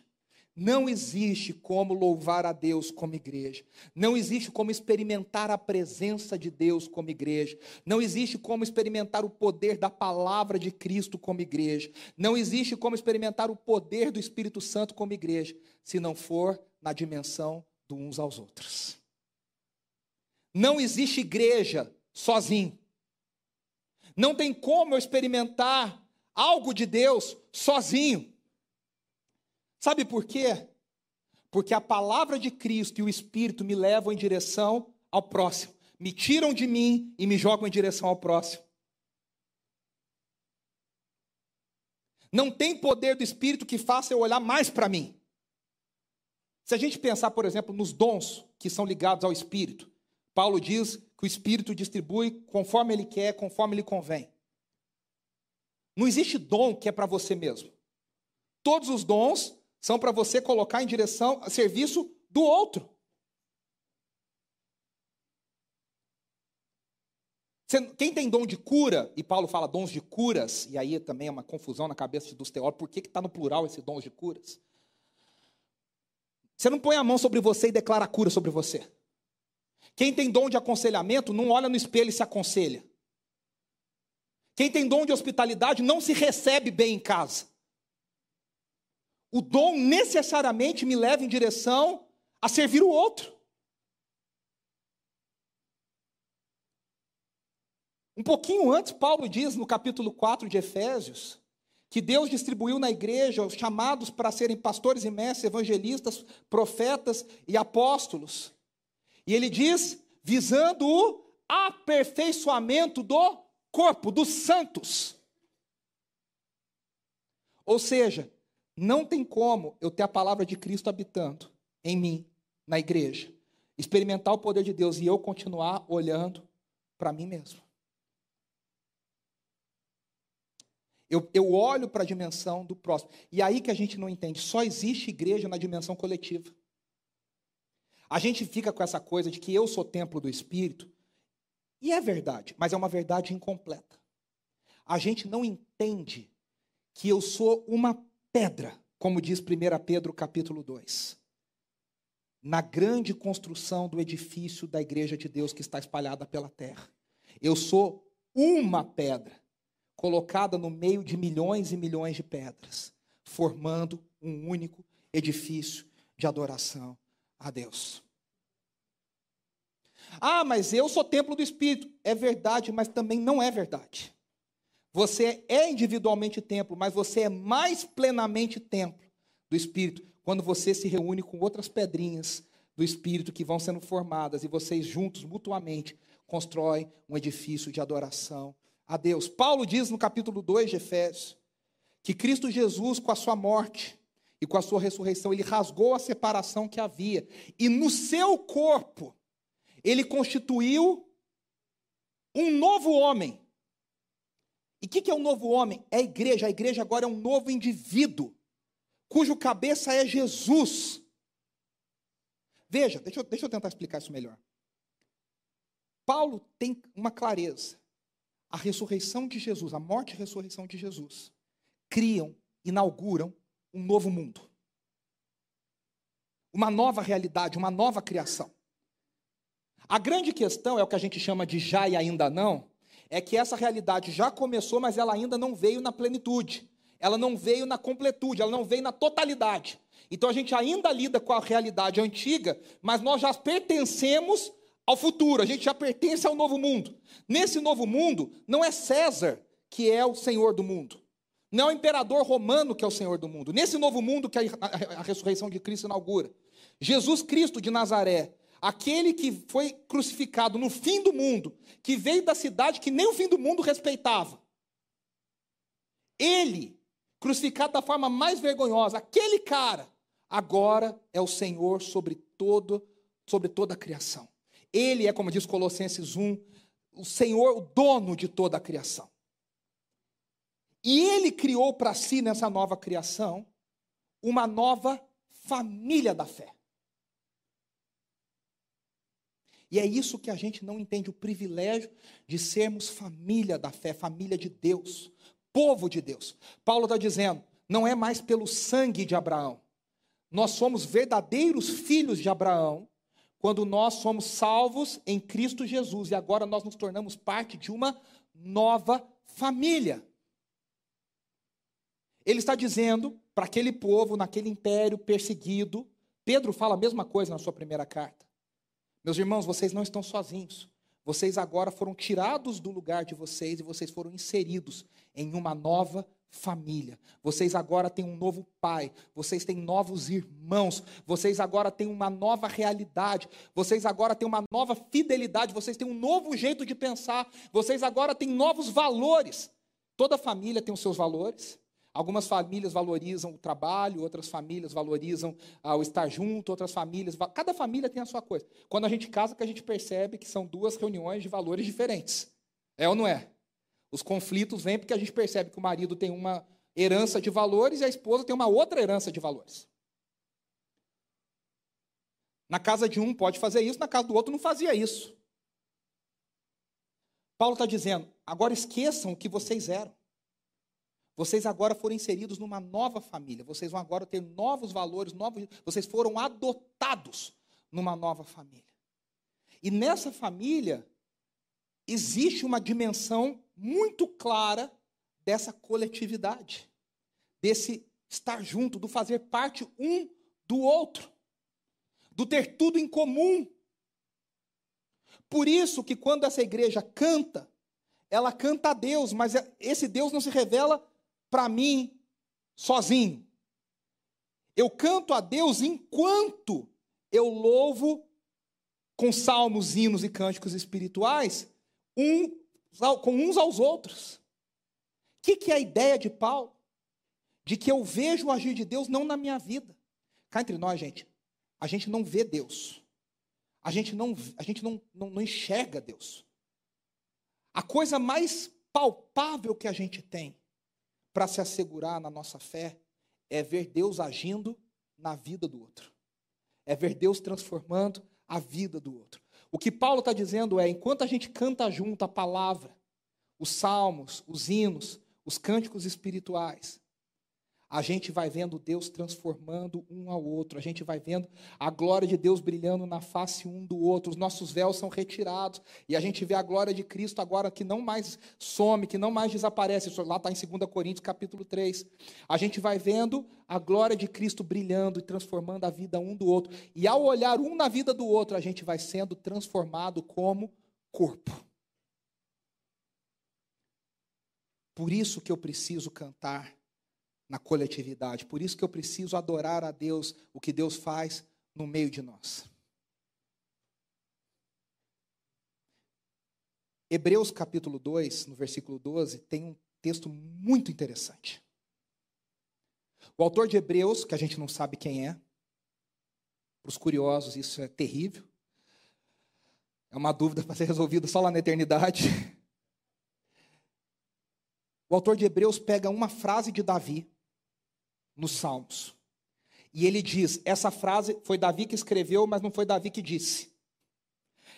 Speaker 8: Não existe como louvar a Deus como igreja. Não existe como experimentar a presença de Deus como igreja. Não existe como experimentar o poder da palavra de Cristo como igreja. Não existe como experimentar o poder do Espírito Santo como igreja, se não for na dimensão do uns aos outros. Não existe igreja sozinho. Não tem como eu experimentar algo de Deus sozinho. Sabe por quê? Porque a palavra de Cristo e o Espírito me levam em direção ao próximo, me tiram de mim e me jogam em direção ao próximo. Não tem poder do Espírito que faça eu olhar mais para mim. Se a gente pensar, por exemplo, nos dons que são ligados ao Espírito, Paulo diz que o Espírito distribui conforme ele quer, conforme lhe convém. Não existe dom que é para você mesmo. Todos os dons são para você colocar em direção a serviço do outro. Quem tem dom de cura, e Paulo fala dons de curas, e aí também é uma confusão na cabeça dos teólogos, por que está no plural esse dons de curas? Você não põe a mão sobre você e declara a cura sobre você. Quem tem dom de aconselhamento não olha no espelho e se aconselha. Quem tem dom de hospitalidade não se recebe bem em casa. O dom necessariamente me leva em direção a servir o outro. Um pouquinho antes, Paulo diz no capítulo 4 de Efésios que Deus distribuiu na igreja os chamados para serem pastores e mestres, evangelistas, profetas e apóstolos. E ele diz, visando o aperfeiçoamento do corpo, dos santos. Ou seja, não tem como eu ter a palavra de Cristo habitando em mim, na igreja, experimentar o poder de Deus e eu continuar olhando para mim mesmo. Eu, eu olho para a dimensão do próximo. E aí que a gente não entende. Só existe igreja na dimensão coletiva. A gente fica com essa coisa de que eu sou templo do Espírito. E é verdade, mas é uma verdade incompleta. A gente não entende que eu sou uma pedra, como diz 1 Pedro capítulo 2. Na grande construção do edifício da igreja de Deus que está espalhada pela terra. Eu sou uma pedra colocada no meio de milhões e milhões de pedras, formando um único edifício de adoração a Deus. Ah, mas eu sou templo do Espírito. É verdade, mas também não é verdade. Você é individualmente templo, mas você é mais plenamente templo do Espírito quando você se reúne com outras pedrinhas do Espírito que vão sendo formadas e vocês juntos, mutuamente, constroem um edifício de adoração a Deus. Paulo diz no capítulo 2 de Efésios que Cristo Jesus, com a sua morte e com a sua ressurreição, ele rasgou a separação que havia, e no seu corpo, ele constituiu um novo homem. E o que, que é um novo homem? É a igreja. A igreja agora é um novo indivíduo, cujo cabeça é Jesus. Veja, deixa eu, deixa eu tentar explicar isso melhor. Paulo tem uma clareza a ressurreição de Jesus, a morte e a ressurreição de Jesus, criam, inauguram um novo mundo. Uma nova realidade, uma nova criação. A grande questão é o que a gente chama de já e ainda não, é que essa realidade já começou, mas ela ainda não veio na plenitude. Ela não veio na completude, ela não veio na totalidade. Então a gente ainda lida com a realidade antiga, mas nós já pertencemos ao futuro, a gente já pertence ao novo mundo. Nesse novo mundo, não é César que é o senhor do mundo. Não é o imperador romano que é o Senhor do mundo. Nesse novo mundo que a, a- a ressurreição de Cristo inaugura. Jesus Cristo de Nazaré, aquele que foi crucificado no fim do mundo, que veio da cidade que nem o fim do mundo respeitava. Ele, crucificado da forma mais vergonhosa, aquele cara, agora é o Senhor sobre todo, sobre toda a criação. Ele é, como diz Colossenses 1, o Senhor, o dono de toda a criação. E ele criou para si nessa nova criação uma nova família da fé. E é isso que a gente não entende, o privilégio de sermos família da fé, família de Deus, povo de Deus. Paulo está dizendo, não é mais pelo sangue de Abraão. Nós somos verdadeiros filhos de Abraão quando nós somos salvos em Cristo Jesus e agora nós nos tornamos parte de uma nova família. Ele está dizendo para aquele povo, naquele império perseguido, Pedro fala a mesma coisa na sua primeira carta. Meus irmãos, vocês não estão sozinhos. Vocês agora foram tirados do lugar de vocês e vocês foram inseridos em uma nova família. Vocês agora têm um novo pai, vocês têm novos irmãos, vocês agora têm uma nova realidade, vocês agora têm uma nova fidelidade, vocês têm um novo jeito de pensar, vocês agora têm novos valores. Toda família tem os seus valores. Algumas famílias valorizam o trabalho, outras famílias valorizam ah, o estar junto, outras famílias. Cada família tem a sua coisa. Quando a gente casa, que a gente percebe que são duas reuniões de valores diferentes. É ou não é? Os conflitos vêm porque a gente percebe que o marido tem uma herança de valores e a esposa tem uma outra herança de valores. Na casa de um pode fazer isso, na casa do outro não fazia isso. Paulo está dizendo: agora esqueçam o que vocês eram. Vocês agora foram inseridos numa nova família. Vocês vão agora ter novos valores, novos. Vocês foram adotados numa nova família. E nessa família existe uma dimensão muito clara dessa coletividade, desse estar junto, do fazer parte um do outro, do ter tudo em comum. Por isso que quando essa igreja canta, ela canta a Deus, mas esse Deus não se revela para mim sozinho. Eu canto a Deus enquanto eu louvo com salmos, hinos e cânticos espirituais, um, com uns aos outros. O que, que é a ideia de Paulo? De que eu vejo o agir de Deus não na minha vida. Cá entre nós, gente, a gente não vê Deus. A gente não, a gente não, não, não enxerga Deus. A coisa mais palpável que a gente tem para se assegurar na nossa fé é ver Deus agindo na vida do outro. É ver Deus transformando a vida do outro. O que Paulo está dizendo é: enquanto a gente canta junto a palavra, os salmos, os hinos, os cânticos espirituais, a gente vai vendo Deus transformando um ao outro, a gente vai vendo a glória de Deus brilhando na face um do outro, os nossos véus são retirados, e a gente vê a glória de Cristo agora que não mais some, que não mais desaparece, isso lá está em 2 Coríntios capítulo 3. A gente vai vendo a glória de Cristo brilhando e transformando a vida um do outro, e ao olhar um na vida do outro, a gente vai sendo transformado como corpo. Por isso que eu preciso cantar na coletividade. Por isso que eu preciso adorar a Deus, o que Deus faz no meio de nós. Hebreus capítulo 2, no versículo 12, tem um texto muito interessante. O autor de Hebreus, que a gente não sabe quem é, para os curiosos isso é terrível, é uma dúvida para ser resolvida só lá na eternidade. <laughs> O autor de Hebreus pega uma frase de Davi nos Salmos. E ele diz: essa frase foi Davi que escreveu, mas não foi Davi que disse.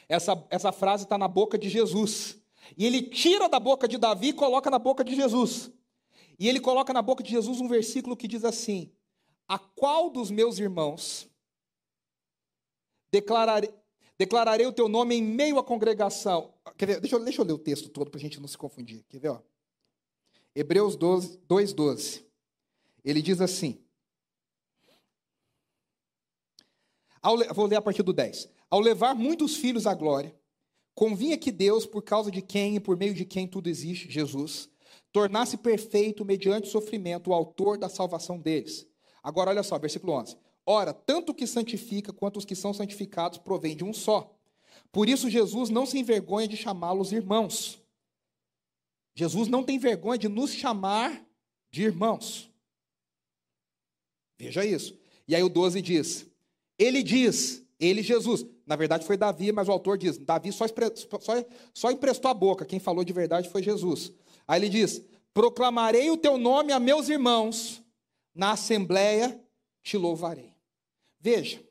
Speaker 8: Essa, essa frase está na boca de Jesus. E ele tira da boca de Davi e coloca na boca de Jesus. E ele coloca na boca de Jesus um versículo que diz assim: A qual dos meus irmãos declararei, declararei o teu nome em meio à congregação? Quer ver? Deixa eu, deixa eu ler o texto todo para a gente não se confundir. Quer ver? Ó? Hebreus 12, 2, 12. Ele diz assim. Ao, vou ler a partir do 10. Ao levar muitos filhos à glória, convinha que Deus, por causa de quem e por meio de quem tudo existe, Jesus, tornasse perfeito mediante sofrimento o autor da salvação deles. Agora olha só, versículo 11. Ora, tanto o que santifica quanto os que são santificados provém de um só. Por isso Jesus não se envergonha de chamá-los irmãos. Jesus não tem vergonha de nos chamar de irmãos. Veja isso. E aí o 12 diz: Ele diz, ele Jesus. Na verdade foi Davi, mas o autor diz: Davi só, só, só emprestou a boca. Quem falou de verdade foi Jesus. Aí ele diz: Proclamarei o teu nome a meus irmãos, na assembleia te louvarei. Veja,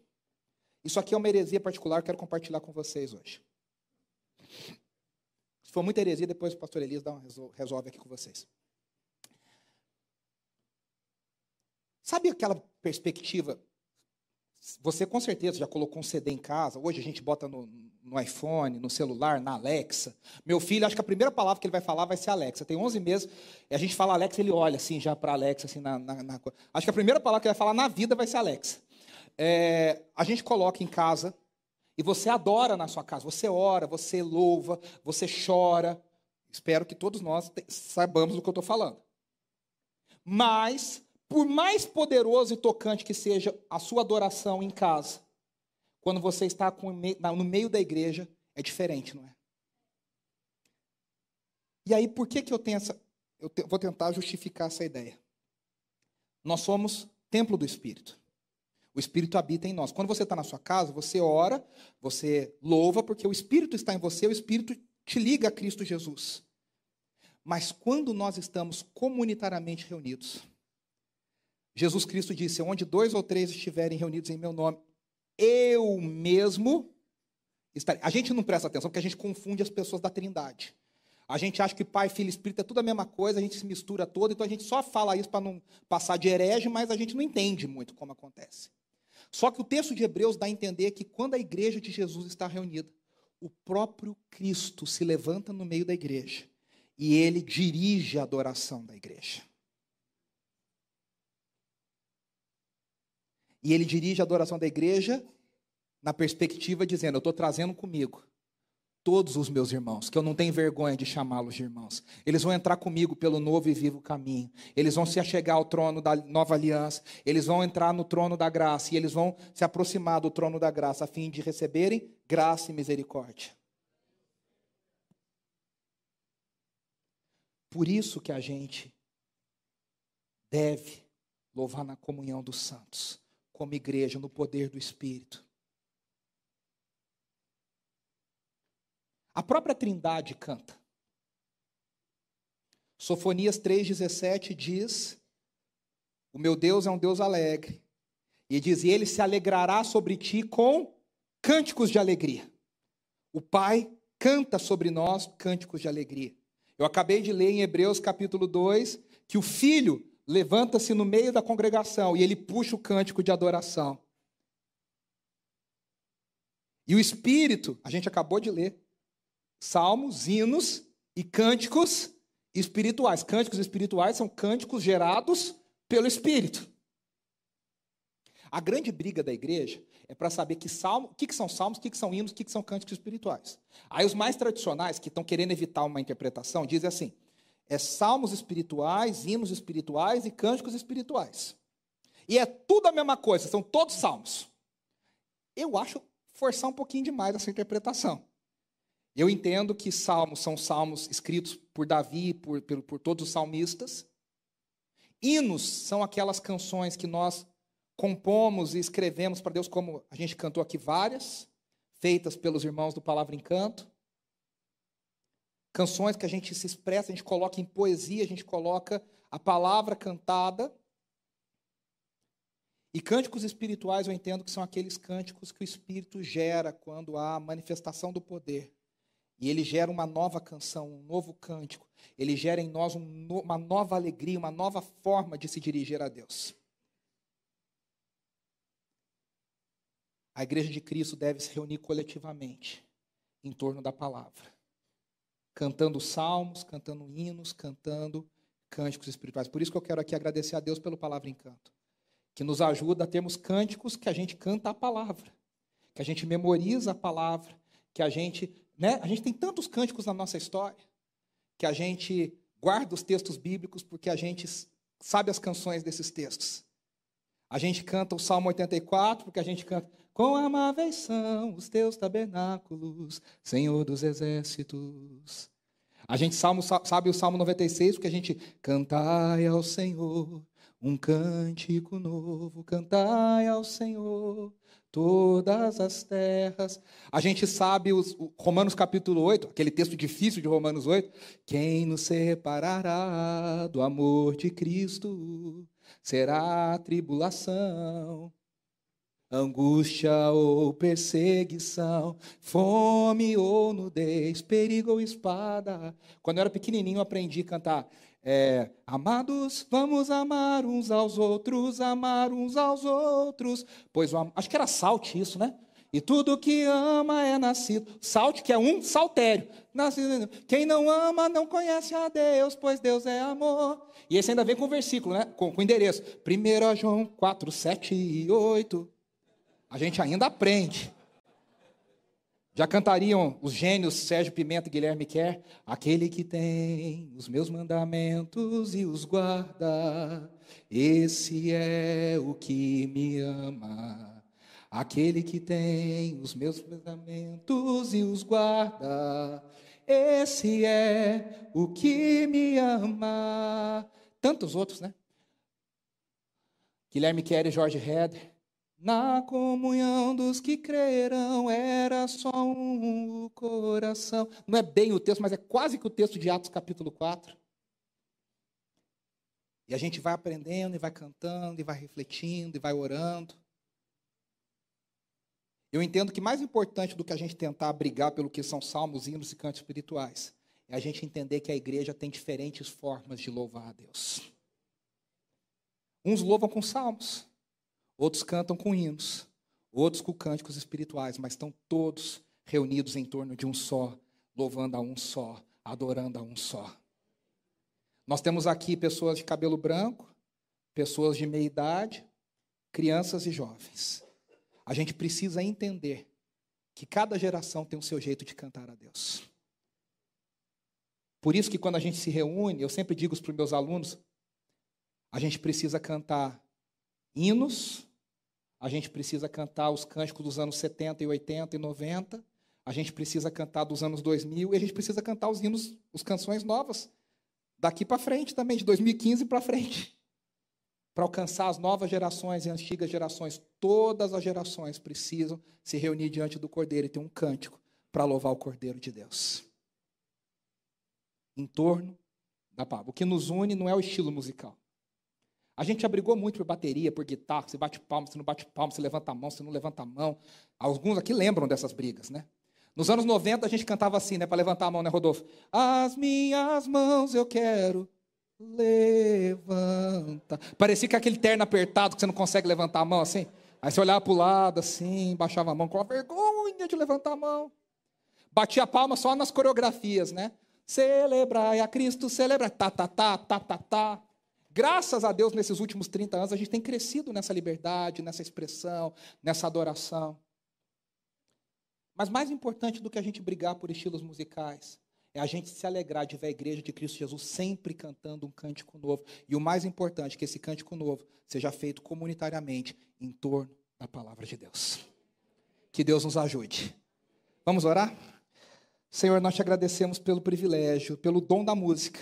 Speaker 8: isso aqui é uma heresia particular, quero compartilhar com vocês hoje. Se for muita heresia, depois o pastor Elias dá uma, resol- resolve aqui com vocês. Sabe aquela perspectiva? Você com certeza já colocou um CD em casa. Hoje a gente bota no, no iPhone, no celular, na Alexa. Meu filho, acho que a primeira palavra que ele vai falar vai ser Alexa. Tem 11 meses, a gente fala Alexa, ele olha assim já para Alexa. Assim, na, na- na Acho que a primeira palavra que ele vai falar na vida vai ser Alexa. É, a gente coloca em casa e você adora na sua casa. Você ora, você louva, você chora. Espero que todos nós saibamos do que eu estou falando. Mas, por mais poderoso e tocante que seja a sua adoração em casa, quando você está no meio da igreja, é diferente, não é? E aí, por que, que eu tenho essa. Eu te- vou tentar justificar essa ideia. Nós somos templo do Espírito. O Espírito habita em nós. Quando você está na sua casa, você ora, você louva, porque o Espírito está em você, o Espírito te liga a Cristo Jesus. Mas quando nós estamos comunitariamente reunidos, Jesus Cristo disse: onde dois ou três estiverem reunidos em meu nome, eu mesmo estarei. A gente não presta atenção porque a gente confunde as pessoas da Trindade. A gente acha que Pai, Filho e Espírito é tudo a mesma coisa, a gente se mistura todo, então a gente só fala isso para não passar de herege, mas a gente não entende muito como acontece. Só que o texto de Hebreus dá a entender que quando a igreja de Jesus está reunida, o próprio Cristo se levanta no meio da igreja e ele dirige a adoração da igreja. E ele dirige a adoração da igreja na perspectiva dizendo: Eu estou trazendo comigo todos os meus irmãos, que eu não tenho vergonha de chamá-los de irmãos. Eles vão entrar comigo pelo novo e vivo caminho. Eles vão se achegar ao trono da nova aliança. Eles vão entrar no trono da graça. E eles vão se aproximar do trono da graça, a fim de receberem graça e misericórdia. Por isso que a gente deve louvar na comunhão dos santos, como igreja, no poder do Espírito. A própria Trindade canta. Sofonias 3,17 diz: O meu Deus é um Deus alegre. E diz: E ele se alegrará sobre ti com cânticos de alegria. O Pai canta sobre nós cânticos de alegria. Eu acabei de ler em Hebreus capítulo 2 que o filho levanta-se no meio da congregação e ele puxa o cântico de adoração. E o Espírito, a gente acabou de ler, salmos, hinos e cânticos espirituais. Cânticos espirituais são cânticos gerados pelo Espírito. A grande briga da igreja é para saber que salmo, o que, que são salmos, o que, que são hinos, o que, que são cânticos espirituais. Aí os mais tradicionais, que estão querendo evitar uma interpretação, dizem assim: é salmos espirituais, hinos espirituais e cânticos espirituais. E é tudo a mesma coisa, são todos salmos. Eu acho forçar um pouquinho demais essa interpretação. Eu entendo que salmos são salmos escritos por Davi, por, por, por todos os salmistas. Hinos são aquelas canções que nós compomos e escrevemos para Deus, como a gente cantou aqui várias, feitas pelos irmãos do Palavra em Canto. Canções que a gente se expressa, a gente coloca em poesia, a gente coloca a palavra cantada. E cânticos espirituais eu entendo que são aqueles cânticos que o Espírito gera quando há manifestação do poder. E ele gera uma nova canção, um novo cântico. Ele gera em nós um no, uma nova alegria, uma nova forma de se dirigir a Deus. A igreja de Cristo deve se reunir coletivamente em torno da palavra, cantando salmos, cantando hinos, cantando cânticos espirituais. Por isso que eu quero aqui agradecer a Deus pelo Palavra em Canto, que nos ajuda a termos cânticos que a gente canta a palavra, que a gente memoriza a palavra, que a gente, né, a gente tem tantos cânticos na nossa história, que a gente guarda os textos bíblicos porque a gente sabe as canções desses textos. A gente canta o Salmo 84 porque a gente canta Quão amáveis são os teus tabernáculos, Senhor dos exércitos. A gente salmo- sa- sabe o Salmo 96 porque a gente cantai ao Senhor um cântico novo, cantai ao Senhor todas as terras. A gente sabe os, Romanos capítulo 8, aquele texto difícil de Romanos 8. Quem nos separará do amor de Cristo? Será a tribulação, angústia ou perseguição, fome ou nudez, perigo ou espada. Quando eu era pequenininho, eu aprendi a cantar. é, amados, vamos amar uns aos outros, amar uns aos outros. Pois acho que era Salt isso, né? E tudo que ama é nascido. Salt, que é um saltério. Nascido- Quem não ama não conhece a Deus, pois Deus é amor. E esse ainda vem com o versículo, né? Com, com o endereço. 1 João 4, 7 e 8. A gente ainda aprende. Já cantariam os gênios Sérgio Pimenta e Guilherme Kerr? Aquele que tem os meus mandamentos e os guarda, esse é o que me ama. Aquele que tem os meus mandamentos e os guarda, esse é o que me ama. Tantos outros, né? Guilherme Kerr e Jorge Heder. Na comunhão dos que crerão era só um coração. Não é bem o texto, mas é quase que o texto de Atos capítulo 4. E a gente vai aprendendo e vai cantando e vai refletindo e vai orando. Eu entendo que mais importante do que a gente tentar brigar pelo que são salmos, hinos e cantos espirituais, é a gente entender que a igreja tem diferentes formas de louvar a Deus. Uns louvam com salmos, outros cantam com hinos, outros com cânticos espirituais, mas estão todos reunidos em torno de um só, louvando a um só, adorando a um só. Nós temos aqui pessoas de cabelo branco, pessoas de meia idade, crianças e jovens. A gente precisa entender que cada geração tem o seu jeito de cantar a Deus. Por isso que quando a gente se reúne, eu sempre digo para os meus alunos, a gente precisa cantar hinos, a gente precisa cantar os cânticos dos anos 70 e 80 e 90, a gente precisa cantar dos anos 2000 e a gente precisa cantar os hinos, as canções novas daqui para frente também, de 2015 para frente. <laughs> Para alcançar as novas gerações e antigas gerações, todas as gerações precisam se reunir diante do Cordeiro e ter um cântico para louvar o Cordeiro de Deus. Em torno da palavra. O que nos une não é o estilo musical. A gente já brigou muito por bateria, por guitarra, você bate palma, você não bate palma, você levanta a mão, você não levanta a mão. Alguns aqui lembram dessas brigas, né? Nos anos 90 a gente cantava assim, né, para levantar a mão, né, Rodolfo? As minhas mãos eu quero levanta. Parecia que aquele terno apertado que você não consegue levantar a mão assim. Aí você olhava para o lado assim, baixava a mão com a vergonha de levantar a mão. Batia a palma só nas coreografias, né? Celebrai a Cristo, celebrai. Tá, tá, tá, tá, tá, tá. Graças a Deus, nesses últimos 30 anos, a gente tem crescido nessa liberdade, nessa expressão, nessa adoração. Mas mais importante do que a gente brigar por estilos musicais, é a gente se alegrar de ver a igreja de Cristo Jesus sempre cantando um cântico novo. E o mais importante, que esse cântico novo seja feito comunitariamente em torno da palavra de Deus. Que Deus nos ajude. Vamos orar? Senhor, nós te agradecemos pelo privilégio, pelo dom da música.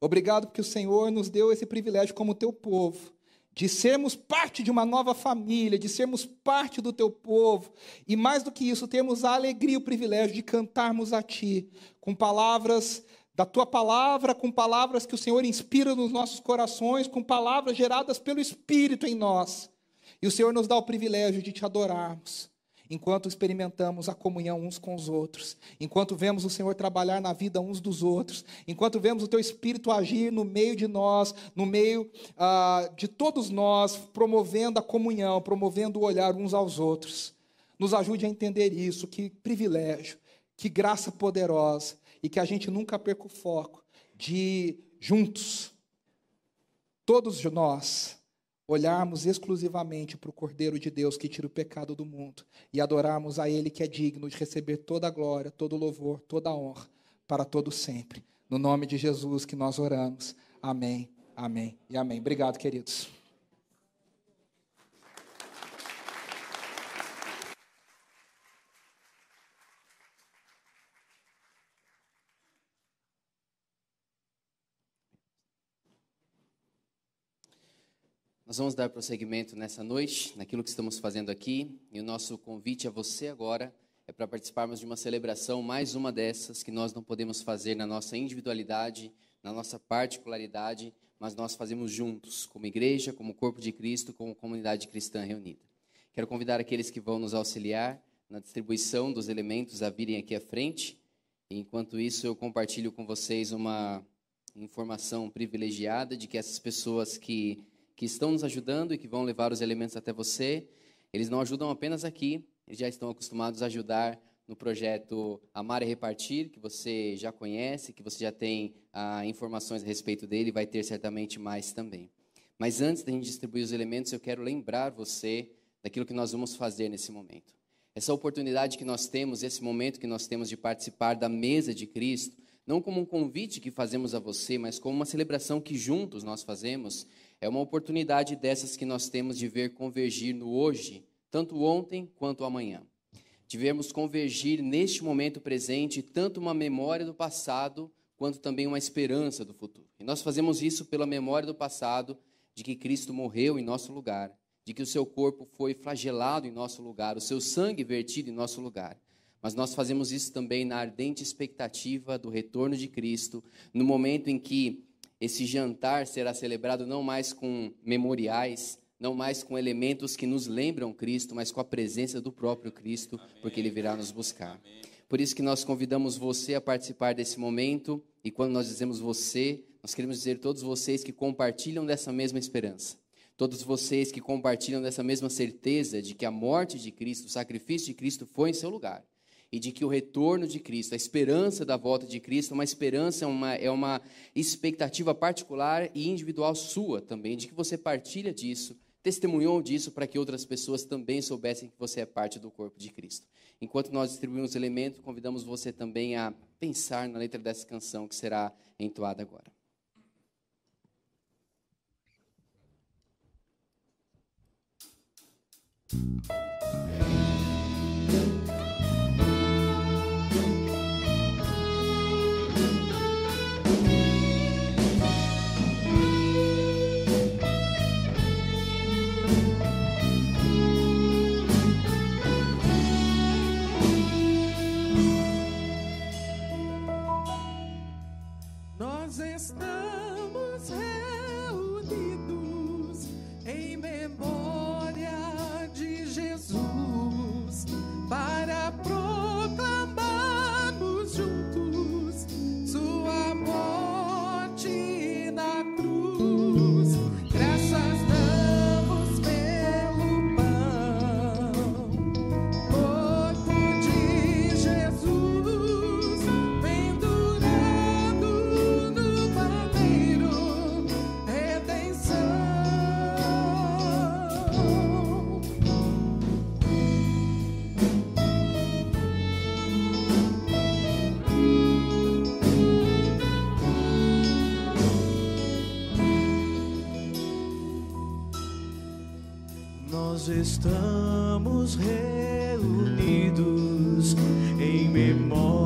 Speaker 8: Obrigado porque o Senhor nos deu esse privilégio como teu povo, de sermos parte de uma nova família, de sermos parte do teu povo, e mais do que isso, temos a alegria e o privilégio de cantarmos a ti, com palavras da tua palavra, com palavras que o Senhor inspira nos nossos corações, com palavras geradas pelo Espírito em nós. E o Senhor nos dá o privilégio de te adorarmos enquanto experimentamos a comunhão uns com os outros, enquanto vemos o Senhor trabalhar na vida uns dos outros, enquanto vemos o Teu Espírito agir no meio de nós, no meio ah, de todos nós, promovendo a comunhão, promovendo o olhar uns aos outros. Nos ajude a entender isso, que privilégio, que graça poderosa, e que a gente nunca perca o foco de juntos, todos nós, olharmos exclusivamente para o Cordeiro de Deus que tira o pecado do mundo e adorarmos a Ele que é digno de receber toda a glória, todo o louvor, toda a honra para todo sempre. No nome de Jesus que nós oramos. Amém, amém e amém. Obrigado, queridos.
Speaker 9: Nós vamos dar prosseguimento nessa noite, naquilo que estamos fazendo aqui, e o nosso convite a você agora é para participarmos de uma celebração, mais uma dessas que nós não podemos fazer na nossa individualidade, na nossa particularidade, mas nós fazemos juntos, como igreja, como corpo de Cristo, como comunidade cristã reunida. Quero convidar aqueles que vão nos auxiliar na distribuição dos elementos a virem aqui à frente. Enquanto isso, eu compartilho com vocês uma informação privilegiada de que essas pessoas que que estão nos ajudando e que vão levar os elementos até você. Eles não ajudam apenas aqui, eles já estão acostumados a ajudar no projeto Amar e Repartir, que você já conhece, que você já tem ah, informações a respeito dele, vai ter certamente mais também. Mas antes da gente distribuir os elementos, eu quero lembrar você daquilo que nós vamos fazer nesse momento. Essa oportunidade que nós temos, esse momento que nós temos de participar da mesa de Cristo, não como um convite que fazemos a você, mas como uma celebração que juntos nós fazemos, é uma oportunidade dessas que nós temos de ver convergir no hoje, tanto ontem quanto amanhã. De vermos convergir neste momento presente tanto uma memória do passado, quanto também uma esperança do futuro. E nós fazemos isso pela memória do passado, de que Cristo morreu em nosso lugar, de que o seu corpo foi flagelado em nosso lugar, o seu sangue vertido em nosso lugar. Mas nós fazemos isso também na ardente expectativa do retorno de Cristo, no momento em que esse jantar será celebrado não mais com memoriais, não mais com elementos que nos lembram Cristo, mas com a presença do próprio Cristo, porque ele virá nos buscar. Por isso que nós convidamos você a participar desse momento, e quando nós dizemos você, nós queremos dizer todos vocês que compartilham dessa mesma esperança. Todos vocês que compartilham dessa mesma certeza de que a morte de Cristo, o sacrifício de Cristo foi em seu lugar e de que o retorno de Cristo, a esperança da volta de Cristo, uma esperança, uma, é uma expectativa particular e individual sua também, de que você partilha disso, testemunhou disso para que outras pessoas também soubessem que você é parte do corpo de Cristo. Enquanto nós distribuímos os elementos, convidamos você também a pensar na letra dessa canção que será entoada agora.
Speaker 7: Nós estamos reunidos em memória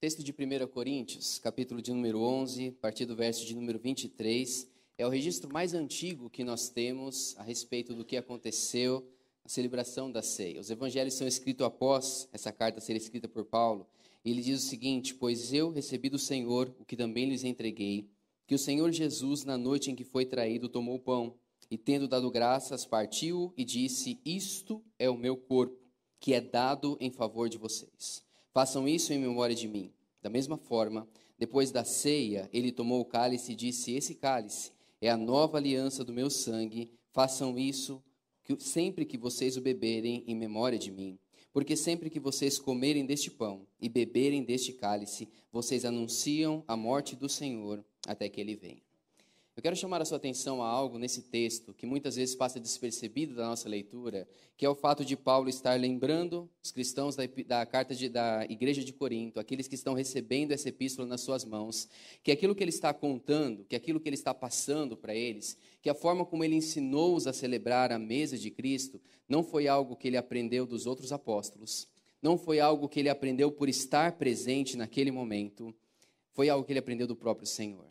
Speaker 9: Texto de 1 Coríntios, capítulo de número 11, a partir do verso de número 23, é o registro mais antigo que nós temos a respeito do que aconteceu na celebração da ceia. Os evangelhos são escritos após essa carta ser escrita por Paulo. E ele diz o seguinte: Pois eu recebi do Senhor o que também lhes entreguei, que o Senhor Jesus, na noite em que foi traído, tomou o pão e, tendo dado graças, partiu e disse: Isto é o meu corpo, que é dado em favor de vocês. Façam isso em memória de mim. Da mesma forma, depois da ceia, ele tomou o cálice e disse: Esse cálice é a nova aliança do meu sangue. Façam isso sempre que vocês o beberem em memória de mim. Porque sempre que vocês comerem deste pão e beberem deste cálice, vocês anunciam a morte do Senhor até que ele venha. Eu quero chamar a sua atenção a algo nesse texto que muitas vezes passa despercebido da nossa leitura, que é o fato de Paulo estar lembrando os cristãos da, da carta de- da igreja de Corinto, aqueles que estão recebendo essa epístola nas suas mãos, que aquilo que ele está contando, que aquilo que ele está passando para eles, que a forma como ele ensinou-os a celebrar a mesa de Cristo, não foi algo que ele aprendeu dos outros apóstolos, não foi algo que ele aprendeu por estar presente naquele momento, foi algo que ele aprendeu do próprio Senhor.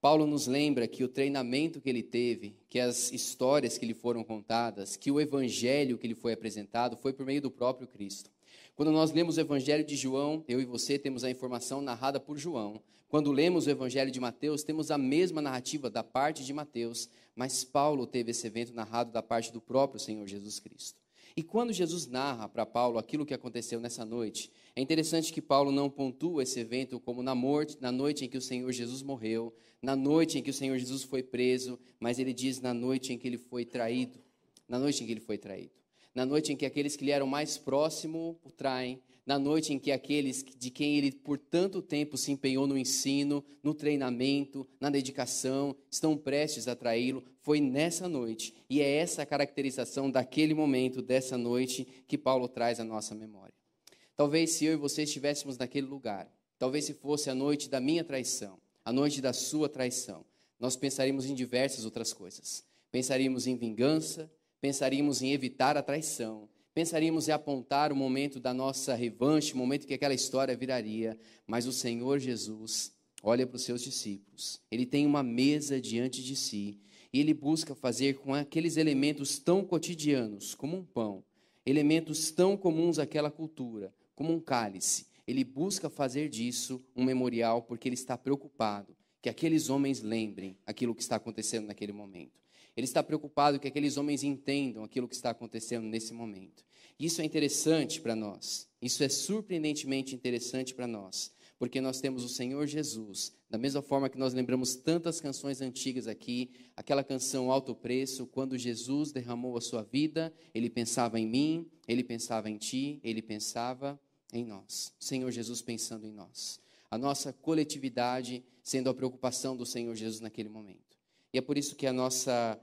Speaker 9: Paulo nos lembra que o treinamento que ele teve, que as histórias que lhe foram contadas, que o evangelho que lhe foi apresentado foi por meio do próprio Cristo. Quando nós lemos o evangelho de João, eu e você temos a informação narrada por João. Quando lemos o evangelho de Mateus, temos a mesma narrativa da parte de Mateus, mas Paulo teve esse evento narrado da parte do próprio Senhor Jesus Cristo. E quando Jesus narra para Paulo aquilo que aconteceu nessa noite, é interessante que Paulo não pontua esse evento como na, morte, na noite em que o Senhor Jesus morreu, na noite em que o Senhor Jesus foi preso, mas ele diz na noite em que ele foi traído. Na noite em que ele foi traído. Na noite em que aqueles que lhe eram mais próximos o traem. Na noite em que aqueles de quem ele por tanto tempo se empenhou no ensino, no treinamento, na dedicação, estão prestes a traí-lo. Foi nessa noite. E é essa a caracterização daquele momento, dessa noite, que Paulo traz à nossa memória. Talvez se eu e você estivéssemos naquele lugar, talvez se fosse a noite da minha traição, a noite da sua traição, nós pensaríamos em diversas outras coisas. Pensaríamos em vingança, pensaríamos em evitar a traição, pensaríamos em apontar o momento da nossa revanche, o momento que aquela história viraria, mas o Senhor Jesus olha para os seus discípulos, ele tem uma mesa diante de si e ele busca fazer com aqueles elementos tão cotidianos, como um pão, elementos tão comuns àquela cultura, como um cálice. Ele busca fazer disso um memorial porque ele está preocupado que aqueles homens lembrem aquilo que está acontecendo naquele momento. Ele está preocupado que aqueles homens entendam aquilo que está acontecendo nesse momento. Isso é interessante para nós. Isso é surpreendentemente interessante para nós, porque nós temos o Senhor Jesus, da mesma forma que nós lembramos tantas canções antigas aqui, aquela canção Alto Preço, quando Jesus derramou a sua vida, ele pensava em mim, ele pensava em ti, ele pensava em nós. Senhor Jesus pensando em nós. A nossa coletividade sendo a preocupação do Senhor Jesus naquele momento. E é por isso que a nossa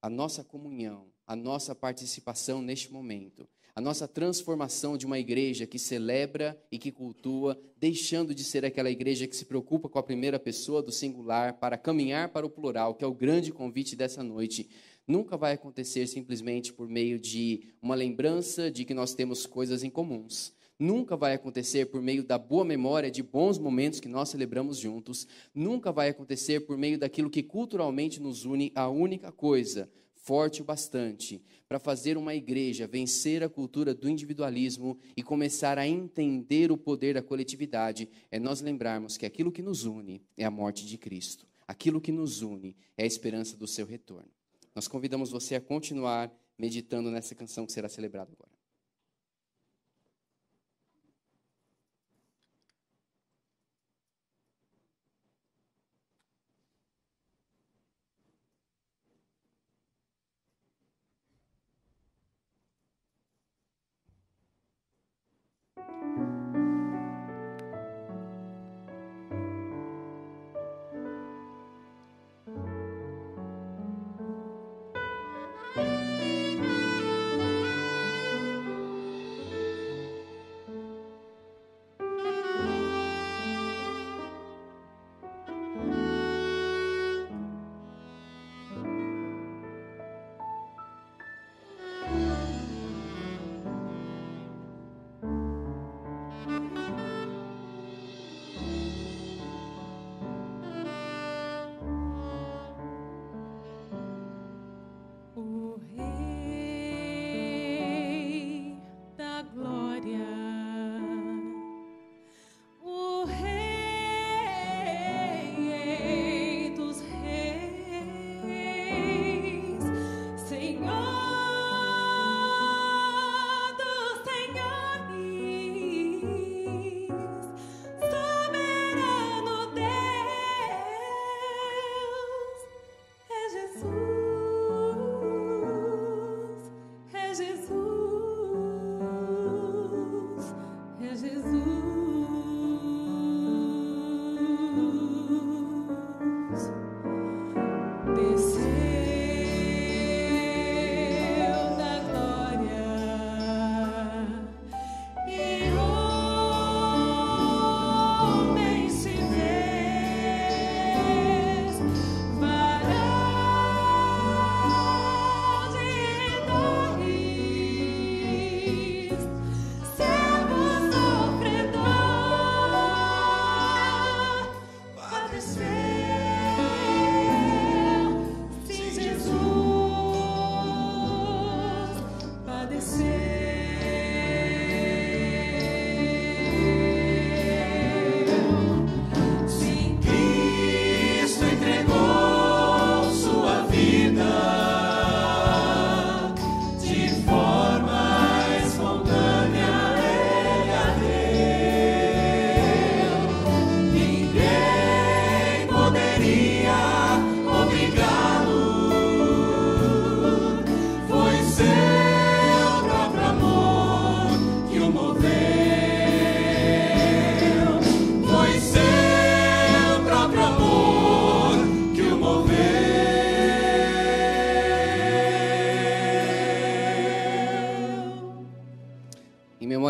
Speaker 9: a nossa comunhão, a nossa participação neste momento, a nossa transformação de uma igreja que celebra e que cultua, deixando de ser aquela igreja que se preocupa com a primeira pessoa do singular para caminhar para o plural, que é o grande convite dessa noite, nunca vai acontecer simplesmente por meio de uma lembrança de que nós temos coisas em comuns. Nunca vai acontecer por meio da boa memória de bons momentos que nós celebramos juntos. Nunca vai acontecer por meio daquilo que culturalmente nos une a única coisa, forte o bastante, para fazer uma igreja vencer a cultura do individualismo e começar a entender o poder da coletividade, é nós lembrarmos que aquilo que nos une é a morte de Cristo. Aquilo que nos une é a esperança do seu retorno. Nós convidamos você a continuar meditando nessa canção que será celebrada agora.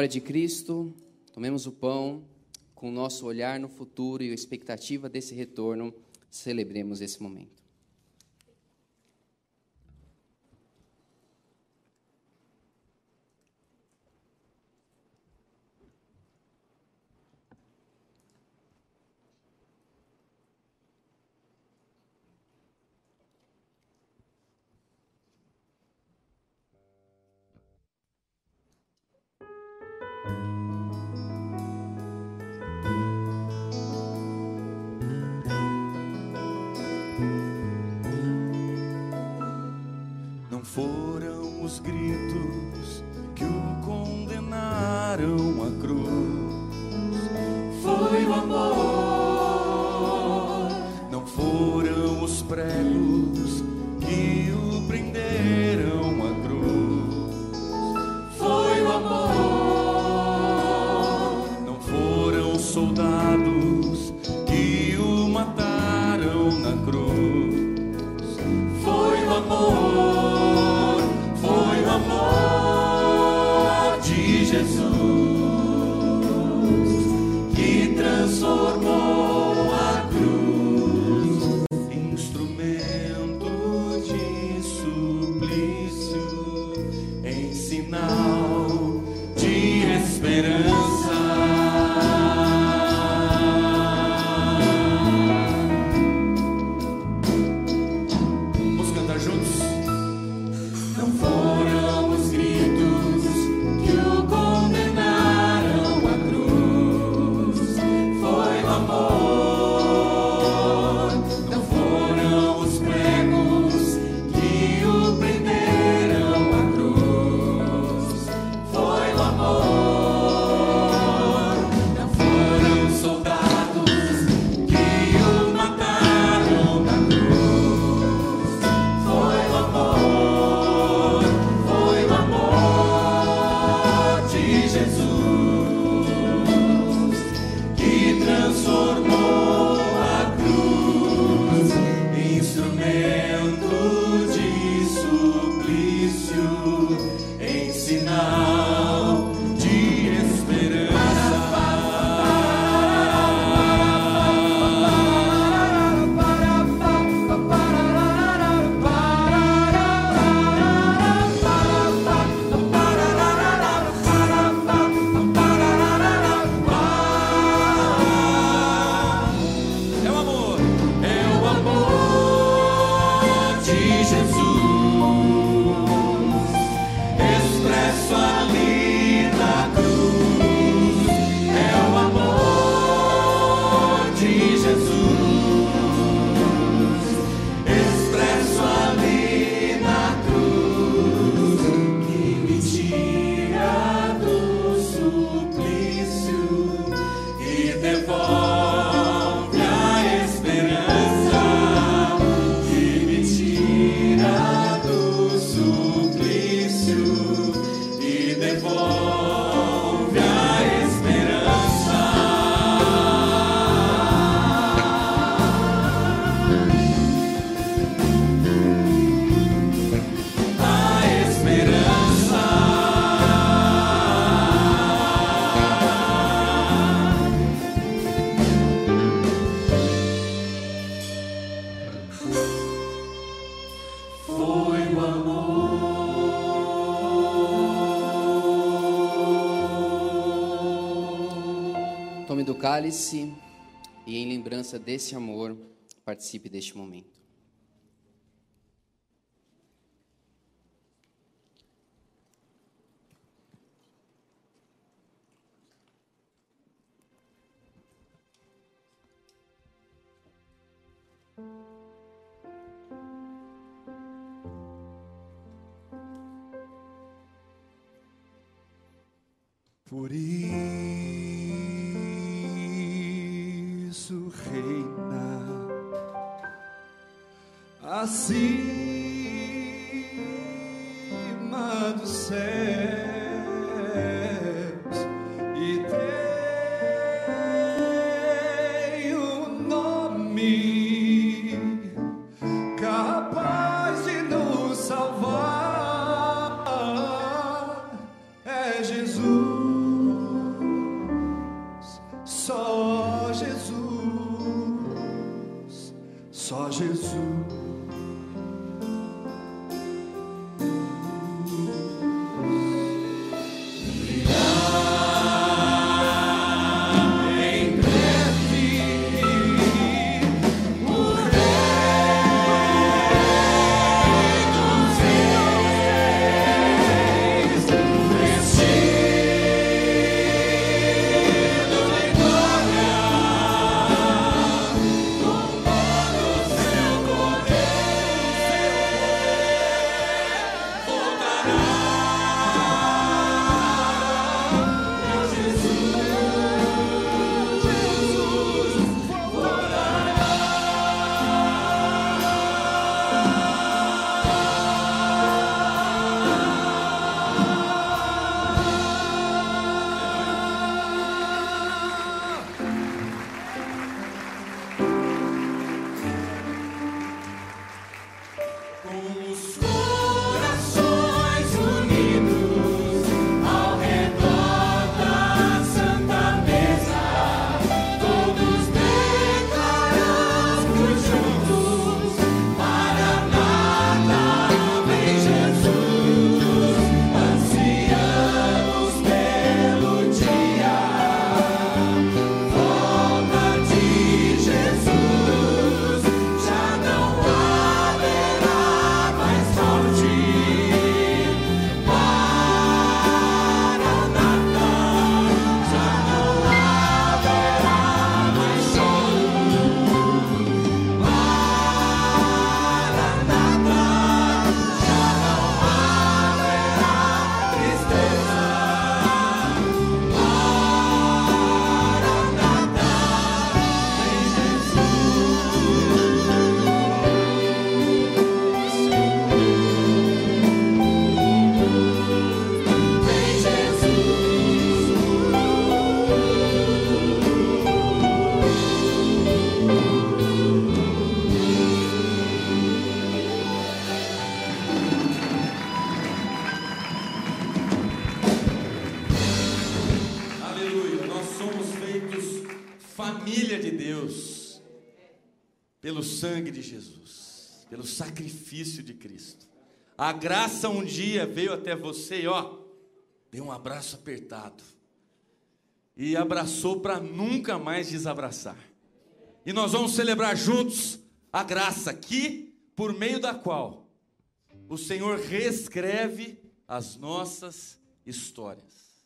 Speaker 10: glória de
Speaker 9: Cristo,
Speaker 3: tomemos o pão, com o nosso olhar no futuro e a expectativa desse retorno, celebremos esse momento. Cálice e, em lembrança desse amor, participe deste momento.
Speaker 2: Sangue de Jesus, pelo sacrifício de Cristo. A graça um dia veio até você e ó, deu um abraço apertado. E abraçou para nunca mais desabraçar. E nós vamos celebrar juntos a graça que, por meio da qual o Senhor reescreve as nossas histórias.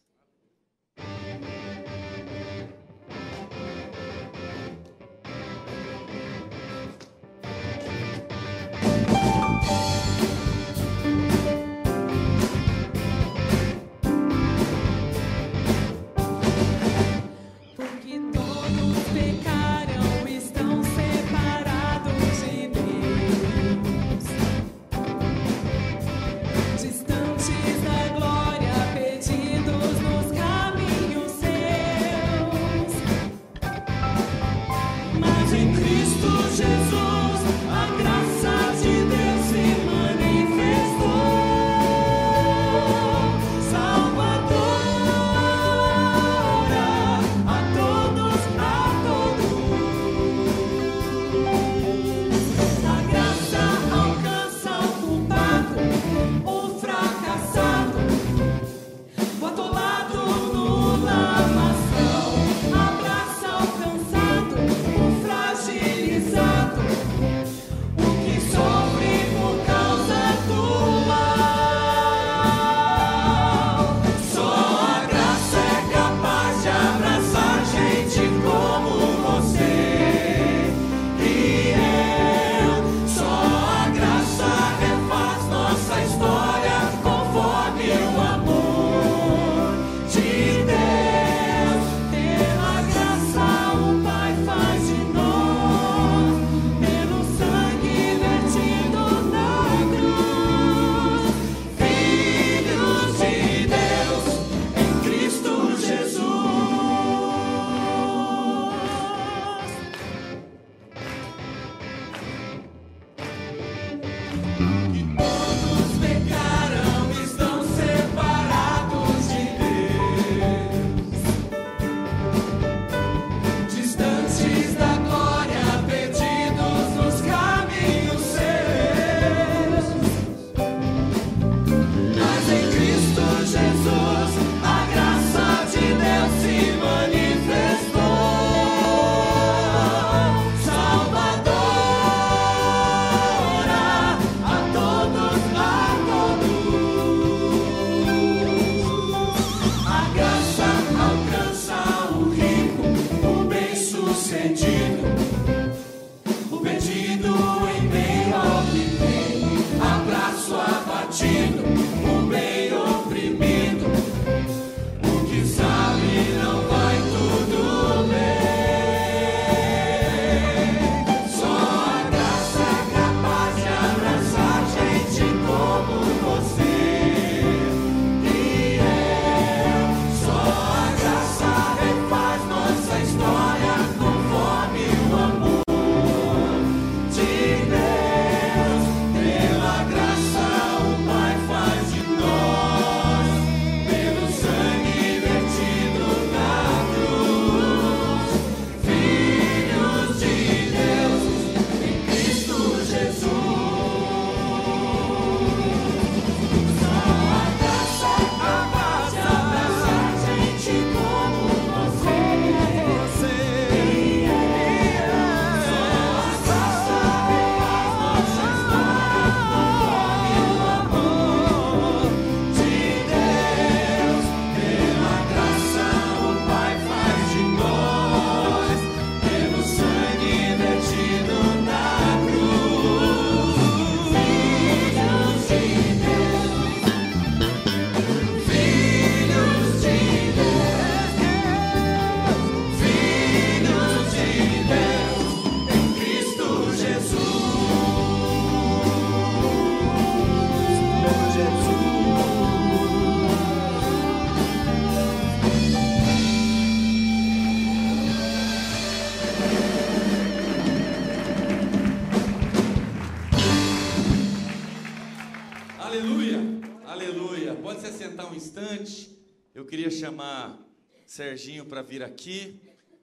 Speaker 2: Queria chamar Serginho para vir aqui.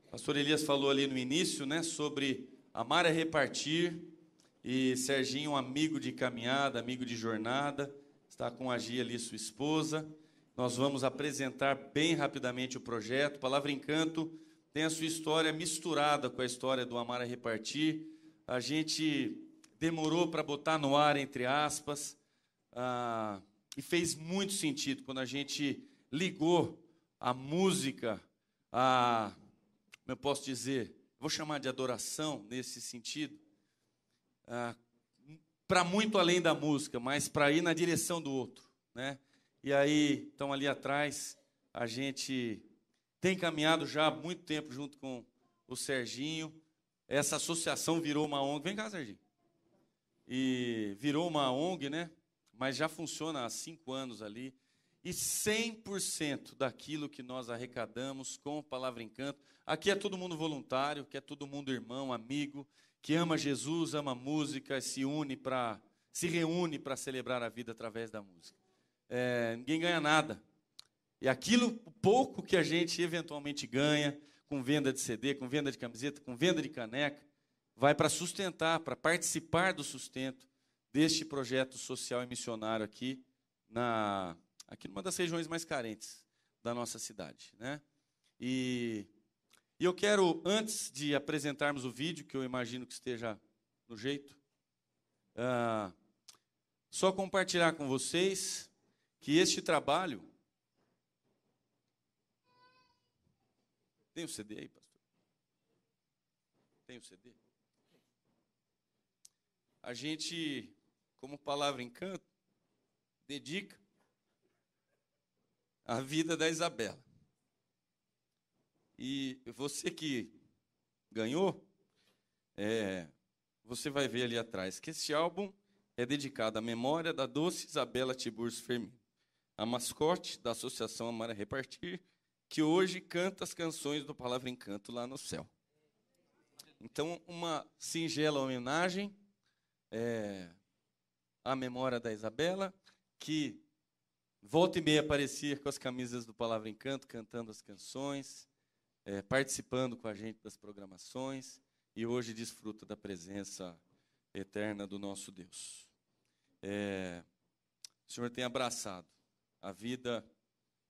Speaker 2: O pastor Elias falou ali no início, né, sobre amar é repartir. E Serginho, um amigo de caminhada, amigo de jornada, está com a Gia ali, sua esposa. Nós vamos apresentar bem rapidamente o projeto. Palavra Encanto tem a sua história misturada com a história do Amar é Repartir. A gente demorou para botar no ar, entre aspas, ah, e fez muito sentido quando a gente ligou a música, a, como eu posso dizer, vou chamar de adoração nesse sentido, para muito além da música, mas para ir na direção do outro, né? E aí, então ali atrás, a gente tem caminhado já há muito tempo junto com o Serginho. Essa associação virou uma ONG. Vem cá, Serginho. E virou uma ONG, né? Mas já funciona há cinco anos ali. E 100% daquilo que nós arrecadamos com Palavra Encanto. Aqui é todo mundo voluntário, que é todo mundo irmão, amigo, que ama Jesus, ama música, se une para, se reúne para celebrar a vida através da música. É, ninguém ganha nada. E aquilo pouco que a gente eventualmente ganha com venda de CD, com venda de camiseta, com venda de caneca, vai para sustentar, para participar do sustento deste projeto social e missionário aqui na aqui numa das regiões mais carentes da nossa cidade, né? E, e eu quero antes de apresentarmos o vídeo que eu imagino que esteja no jeito, ah, só compartilhar com vocês que este trabalho. Tem o CD aí, pastor? Tem o CD? A gente, como palavra encanto, dedica a vida da Isabela. E você que ganhou, é, você vai ver ali atrás que esse álbum é dedicado à memória da doce Isabela Tiburcio Firmino a mascote da Associação Amar a Repartir, que hoje canta as canções do Palavra Encanto lá no céu. Então, uma singela homenagem é, à memória da Isabela, que volta e meia aparecia com as camisas do Palavra Encanto, cantando as canções, é, participando com a gente das programações, e hoje desfruta da presença eterna do nosso Deus. É, o Senhor tem abraçado a vida.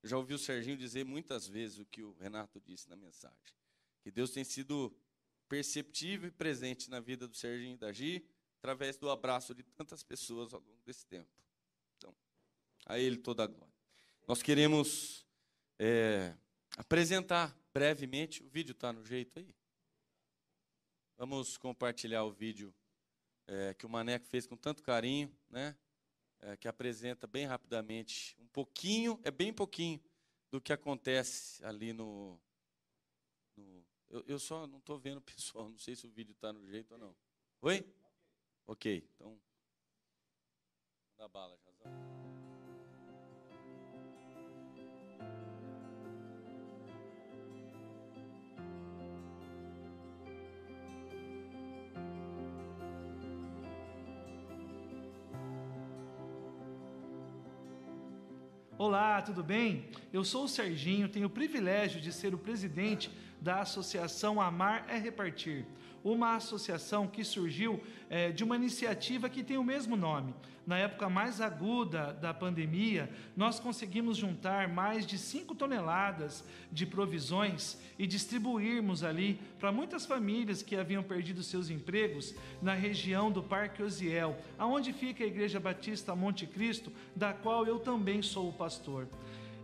Speaker 2: Eu já ouvi o Serginho dizer muitas vezes o que o Renato disse na mensagem. Que Deus tem sido perceptível e presente na vida do Serginho e da Gi, através do abraço de tantas pessoas ao longo desse tempo. A Ele toda a glória. Nós queremos é, apresentar brevemente, o vídeo está no jeito aí. Vamos compartilhar o vídeo é, que o Maneco fez com tanto carinho, né? é, que apresenta bem rapidamente um pouquinho, é bem pouquinho, do que acontece ali no. no eu, eu, só não estou vendo o pessoal, não sei se o vídeo está no jeito ou não. Oi? Ok, então. Dá bala, Jazão.
Speaker 11: Olá, tudo bem? Eu sou o Serginho, tenho o privilégio de ser o presidente da Associação Amar é Repartir, uma associação que surgiu é, de uma iniciativa que tem o mesmo nome. Na época mais aguda da pandemia, nós conseguimos juntar mais de 5 toneladas de provisões e distribuirmos ali para muitas famílias que haviam perdido seus empregos na região do Parque Osiel, aonde fica a Igreja Batista Monte Cristo, da qual eu também sou o pastor.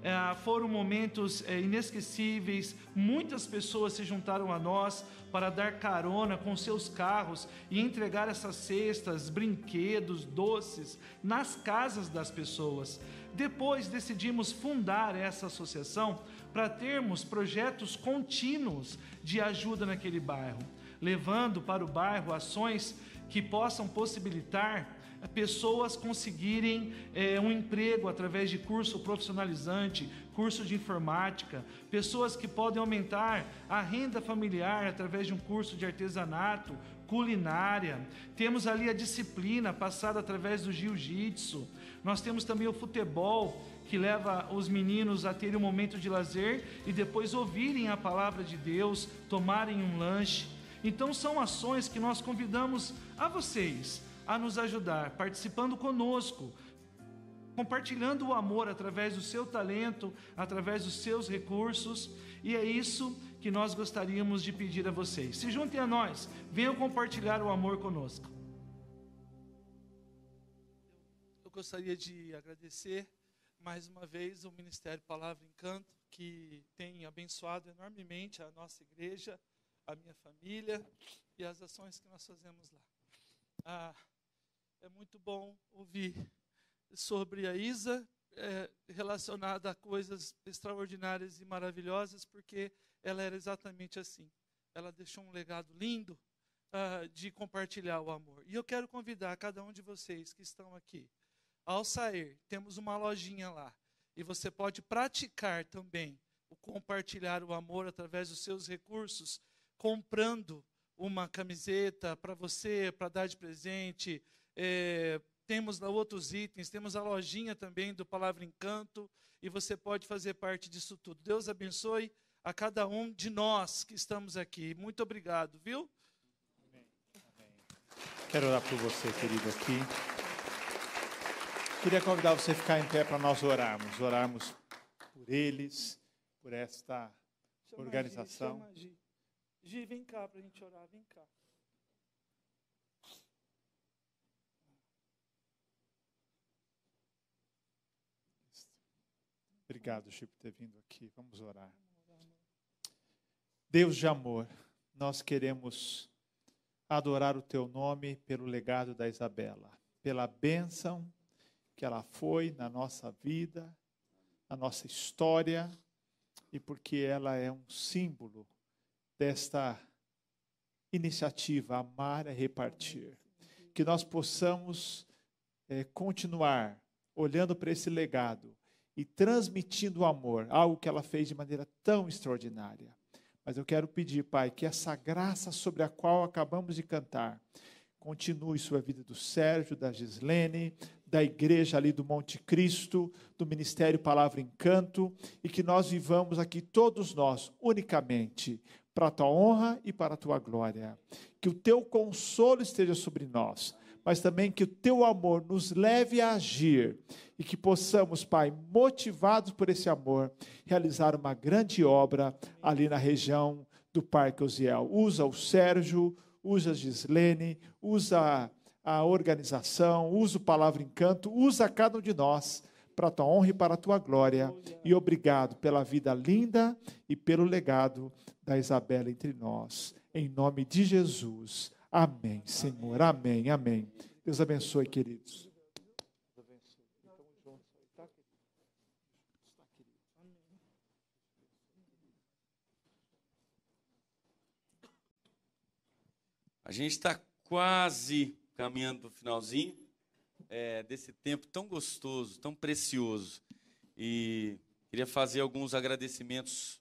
Speaker 11: É, foram momentos é, inesquecíveis, muitas pessoas se juntaram a nós para dar carona com seus carros e entregar essas cestas, brinquedos, doces nas casas das pessoas. Depois decidimos fundar essa associação para termos projetos contínuos de ajuda naquele bairro, levando para o bairro ações que possam possibilitar pessoas conseguirem é, um emprego através de curso profissionalizante, curso de informática, pessoas que podem aumentar a renda familiar através de um curso de artesanato, culinária. Temos ali a disciplina passada através do jiu-jitsu. Nós temos também o futebol, que leva os meninos a terem um momento de lazer e depois ouvirem a palavra de Deus, tomarem um lanche. Então, são ações que nós convidamos a vocês a nos ajudar, participando conosco, compartilhando o amor através do seu talento, através dos seus recursos, e é isso que nós gostaríamos de pedir a vocês. Se juntem a nós, venham compartilhar o amor conosco.
Speaker 12: Eu gostaria de agradecer mais uma vez o Ministério Palavra Encanto, que tem abençoado enormemente a nossa igreja, a minha família e as ações que nós fazemos lá. Ah, é muito bom ouvir sobre a Isa é, relacionada a coisas extraordinárias e maravilhosas, porque ela era exatamente assim. Ela deixou um legado lindo ah, de compartilhar o amor. E eu quero convidar cada um de vocês que estão aqui. Ao sair, temos uma lojinha lá. E você pode praticar também o compartilhar o amor através dos seus recursos, comprando uma camiseta para você, para dar de presente. É, temos lá outros itens, temos a lojinha também do Palavra Encanto, e você pode fazer parte disso tudo. Deus abençoe a cada um de nós que estamos aqui. Muito obrigado, viu?
Speaker 1: Quero orar por você, querido, aqui. Queria convidar você a ficar em pé para nós orarmos. Orarmos por eles, por esta
Speaker 12: Chama a
Speaker 1: organização.
Speaker 12: Gi, chama a Gi. Gi, vem cá para a gente orar, vem cá.
Speaker 1: Obrigado, Chico, por ter vindo aqui. Vamos orar. Deus de amor, nós queremos adorar o teu nome pelo legado da Isabela, pela bênção que ela foi na nossa vida, na nossa história, e porque ela é um símbolo desta iniciativa Amar é Repartir. Que nós possamos eh, continuar olhando para esse legado e transmitindo o amor, algo que ela fez de maneira tão extraordinária. Mas eu quero pedir, Pai, que essa graça sobre a qual acabamos de cantar continue sobre a vida do Sérgio, da Gislene, da igreja ali do Monte Cristo, do Ministério Palavra Encanto, e que nós vivamos aqui todos nós unicamente para a tua honra e para a tua glória. Que o teu consolo esteja sobre nós, mas também que o teu amor nos leve a agir e que possamos, Pai, motivados por esse amor, realizar uma grande obra ali na região do Parque Osiel. Usa o Sérgio, usa a Gislene, usa a organização, usa o Palavra Encanto, usa cada um de nós para a tua honra e para a tua glória. E obrigado pela vida linda e pelo legado da Isabela entre nós. Em nome de Jesus. Amém, Senhor. Amém, amém. Deus abençoe, queridos.
Speaker 2: A gente está quase caminhando para o finalzinho é, desse tempo tão gostoso, tão precioso. E queria fazer alguns agradecimentos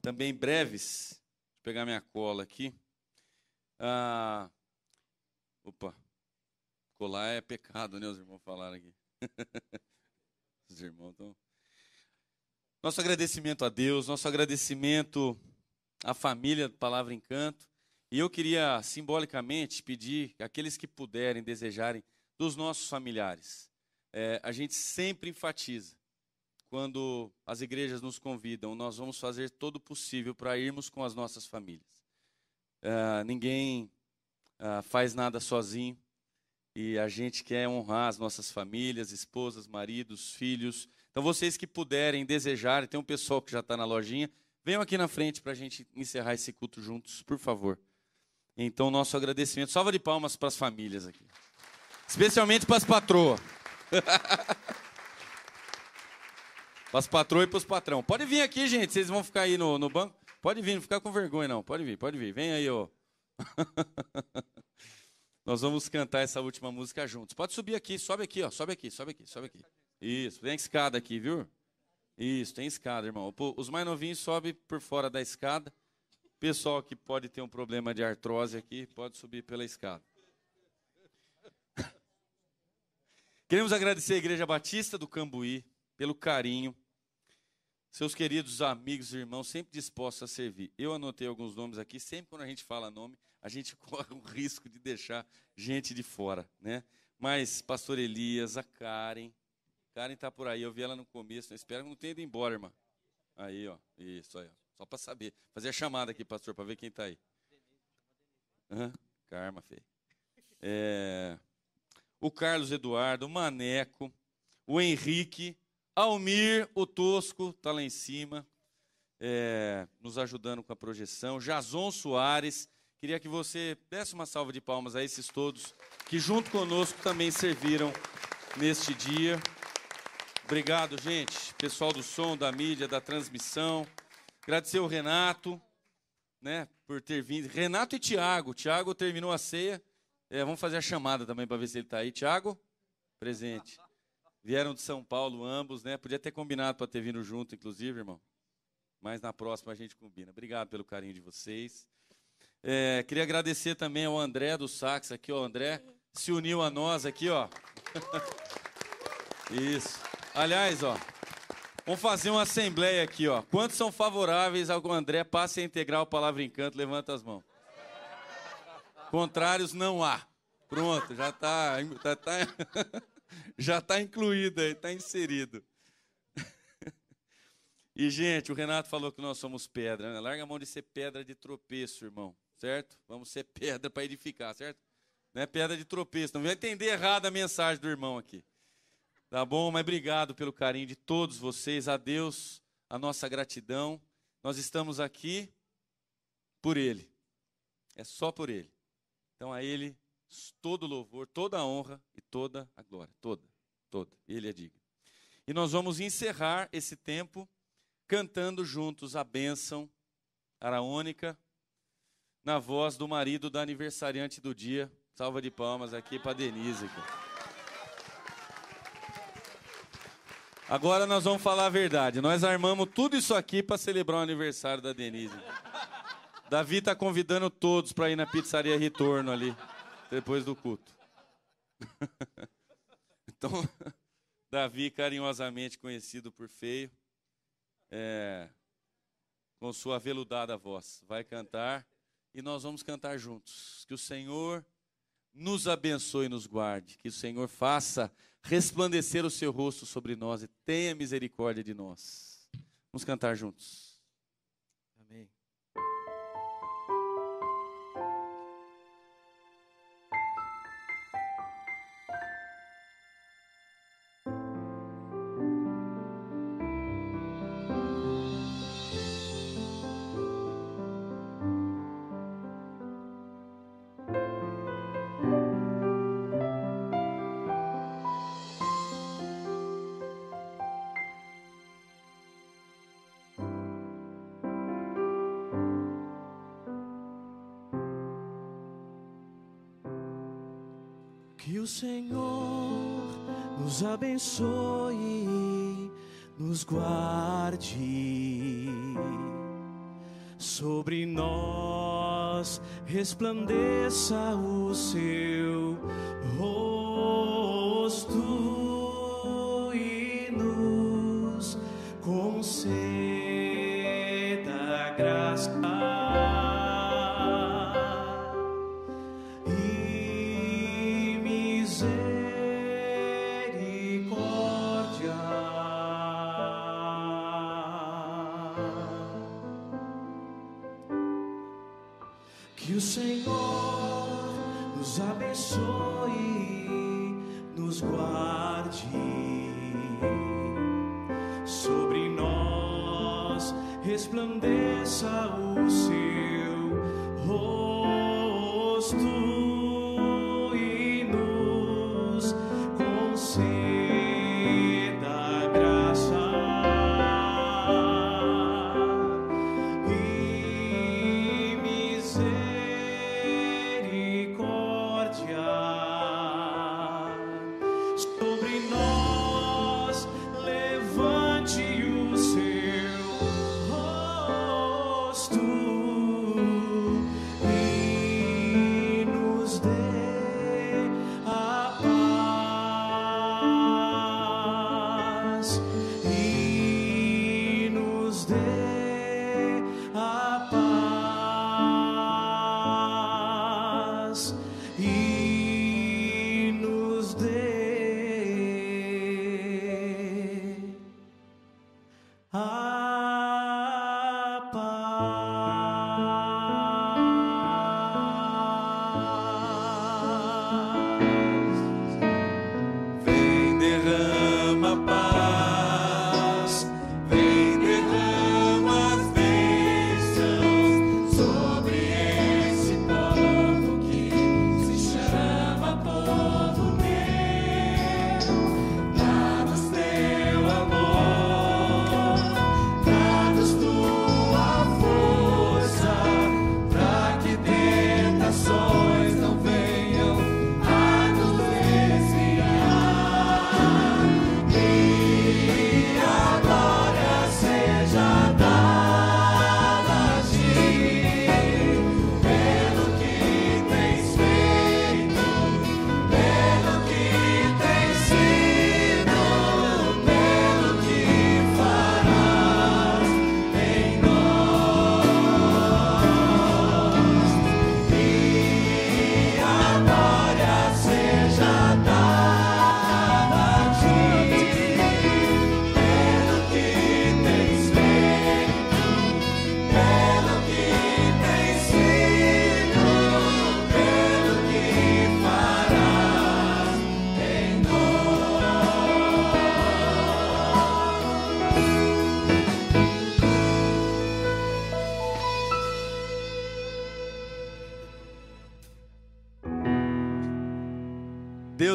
Speaker 2: também breves. Eu pegar minha cola aqui. Ah, opa, colar é pecado, né? Os irmãos falaram aqui. <laughs> Os irmãos estão. Nosso agradecimento a Deus, nosso agradecimento à família do Palavra Encanto. E eu queria simbolicamente pedir aqueles que puderem, desejarem, dos nossos familiares. É, a gente sempre enfatiza, quando as igrejas nos convidam, nós vamos fazer todo o possível para irmos com as nossas famílias. É, ninguém ah, faz nada sozinho e a gente quer honrar as nossas famílias, esposas, maridos, filhos. Então, vocês que puderem, desejarem, tem um pessoal que já está na lojinha, venham aqui na frente para a gente encerrar esse culto juntos, por favor. Então, nosso agradecimento. Salva de palmas para as famílias aqui. Especialmente para as patroas. <laughs> para as patroas e para os patrão. Pode vir aqui, gente. Vocês vão ficar aí no, no banco. Pode vir, não ficar com vergonha, não. Pode vir, pode vir. Vem aí, ó. <laughs> Nós vamos cantar essa última música juntos. Pode subir aqui, sobe aqui, ó. Sobe aqui, sobe aqui, sobe aqui. Isso, tem escada aqui, viu? Isso, tem escada, irmão. Os mais novinhos sobem por fora da escada. Pessoal que pode ter um problema de artrose aqui, pode subir pela escada. <laughs> Queremos agradecer a Igreja Batista do Cambuí pelo carinho. Seus queridos amigos e irmãos, sempre dispostos a servir. Eu anotei alguns nomes aqui, sempre quando a gente fala nome, a gente <laughs> corre o risco de deixar gente de fora, né? Mas pastor Elias, a Karen, Karen tá por aí, eu vi ela no começo, espero que não tenha ido embora, irmã. Aí, ó, isso aí, ó. só para saber. Fazer a chamada aqui, pastor, para ver quem tá aí. Karma, feio. É, o Carlos Eduardo, o Maneco, o Henrique, Almir, o Tosco, tá lá em cima, é, nos ajudando com a projeção. Jason Soares, queria que você desse uma salva de palmas a esses todos que junto conosco também serviram neste dia. Obrigado, gente. Pessoal do som, da mídia, da transmissão. Agradecer o Renato, né, por ter vindo. Renato e Tiago. Tiago terminou a ceia. É, vamos fazer a chamada também para ver se ele está aí. Tiago, presente. Vieram de São Paulo ambos, né? Podia ter combinado para ter vindo junto, inclusive, irmão. Mas na próxima a gente combina. Obrigado pelo carinho de vocês. É, queria agradecer também ao André do Sax aqui, ó. André se uniu a nós aqui, ó. <laughs> Isso. Aliás, ó. Vamos fazer uma assembleia aqui, ó. Quantos são favoráveis ao que o André passe a integrar o Palavra Encanto? Levanta as mãos. Contrários não há. Pronto, já está já tá, <laughs> já tá incluído aí, está inserido. <laughs> E, gente, o Renato falou que nós somos pedra. Né? Larga a mão de ser pedra de tropeço, irmão. Certo? Vamos ser <laughs> pedra para edificar, certo? Não é pedra de tropeço. Não vai entender errado a mensagem do irmão aqui. Tá bom? Mas obrigado pelo carinho de todos vocês. A Deus, a nossa gratidão. Nós estamos aqui por Ele. É só por Ele. Então a Ele todo louvor, toda a honra e toda a glória. Toda, toda. Ele é digno. E nós vamos encerrar esse tempo cantando juntos a bênção araônica na voz do marido da aniversariante do dia. Salva de palmas aqui para Denise. Agora nós vamos falar a verdade. Nós armamos tudo isso aqui para celebrar o aniversário da Denise. Davi está convidando todos para ir na pizzaria Retorno ali, depois do culto. <laughs> então, <laughs> Davi, carinhosamente conhecido por feio, é, com sua veludada voz, vai cantar e nós vamos cantar juntos. Que o Senhor nos abençoe e nos guarde. Que o Senhor faça resplandecer o seu rosto sobre nós e tenha misericórdia de nós. Vamos cantar juntos.
Speaker 3: Senhor nos abençoe, nos guarde, sobre nós resplandeça o seu Que o Senhor nos abençoe, nos guarde, sobre nós resplandeça o seu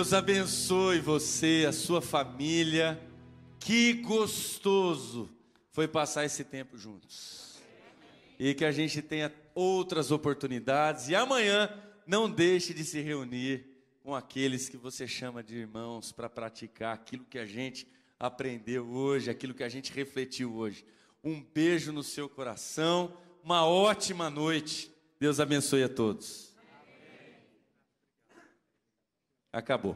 Speaker 2: Deus abençoe você, a sua família. Que gostoso foi passar esse tempo juntos. E que a gente tenha outras oportunidades. E amanhã não deixe de se reunir com aqueles que você chama de irmãos para praticar aquilo que a gente aprendeu hoje, aquilo que a gente refletiu hoje. Um beijo no seu coração, uma ótima noite. Deus abençoe a todos. Acabou.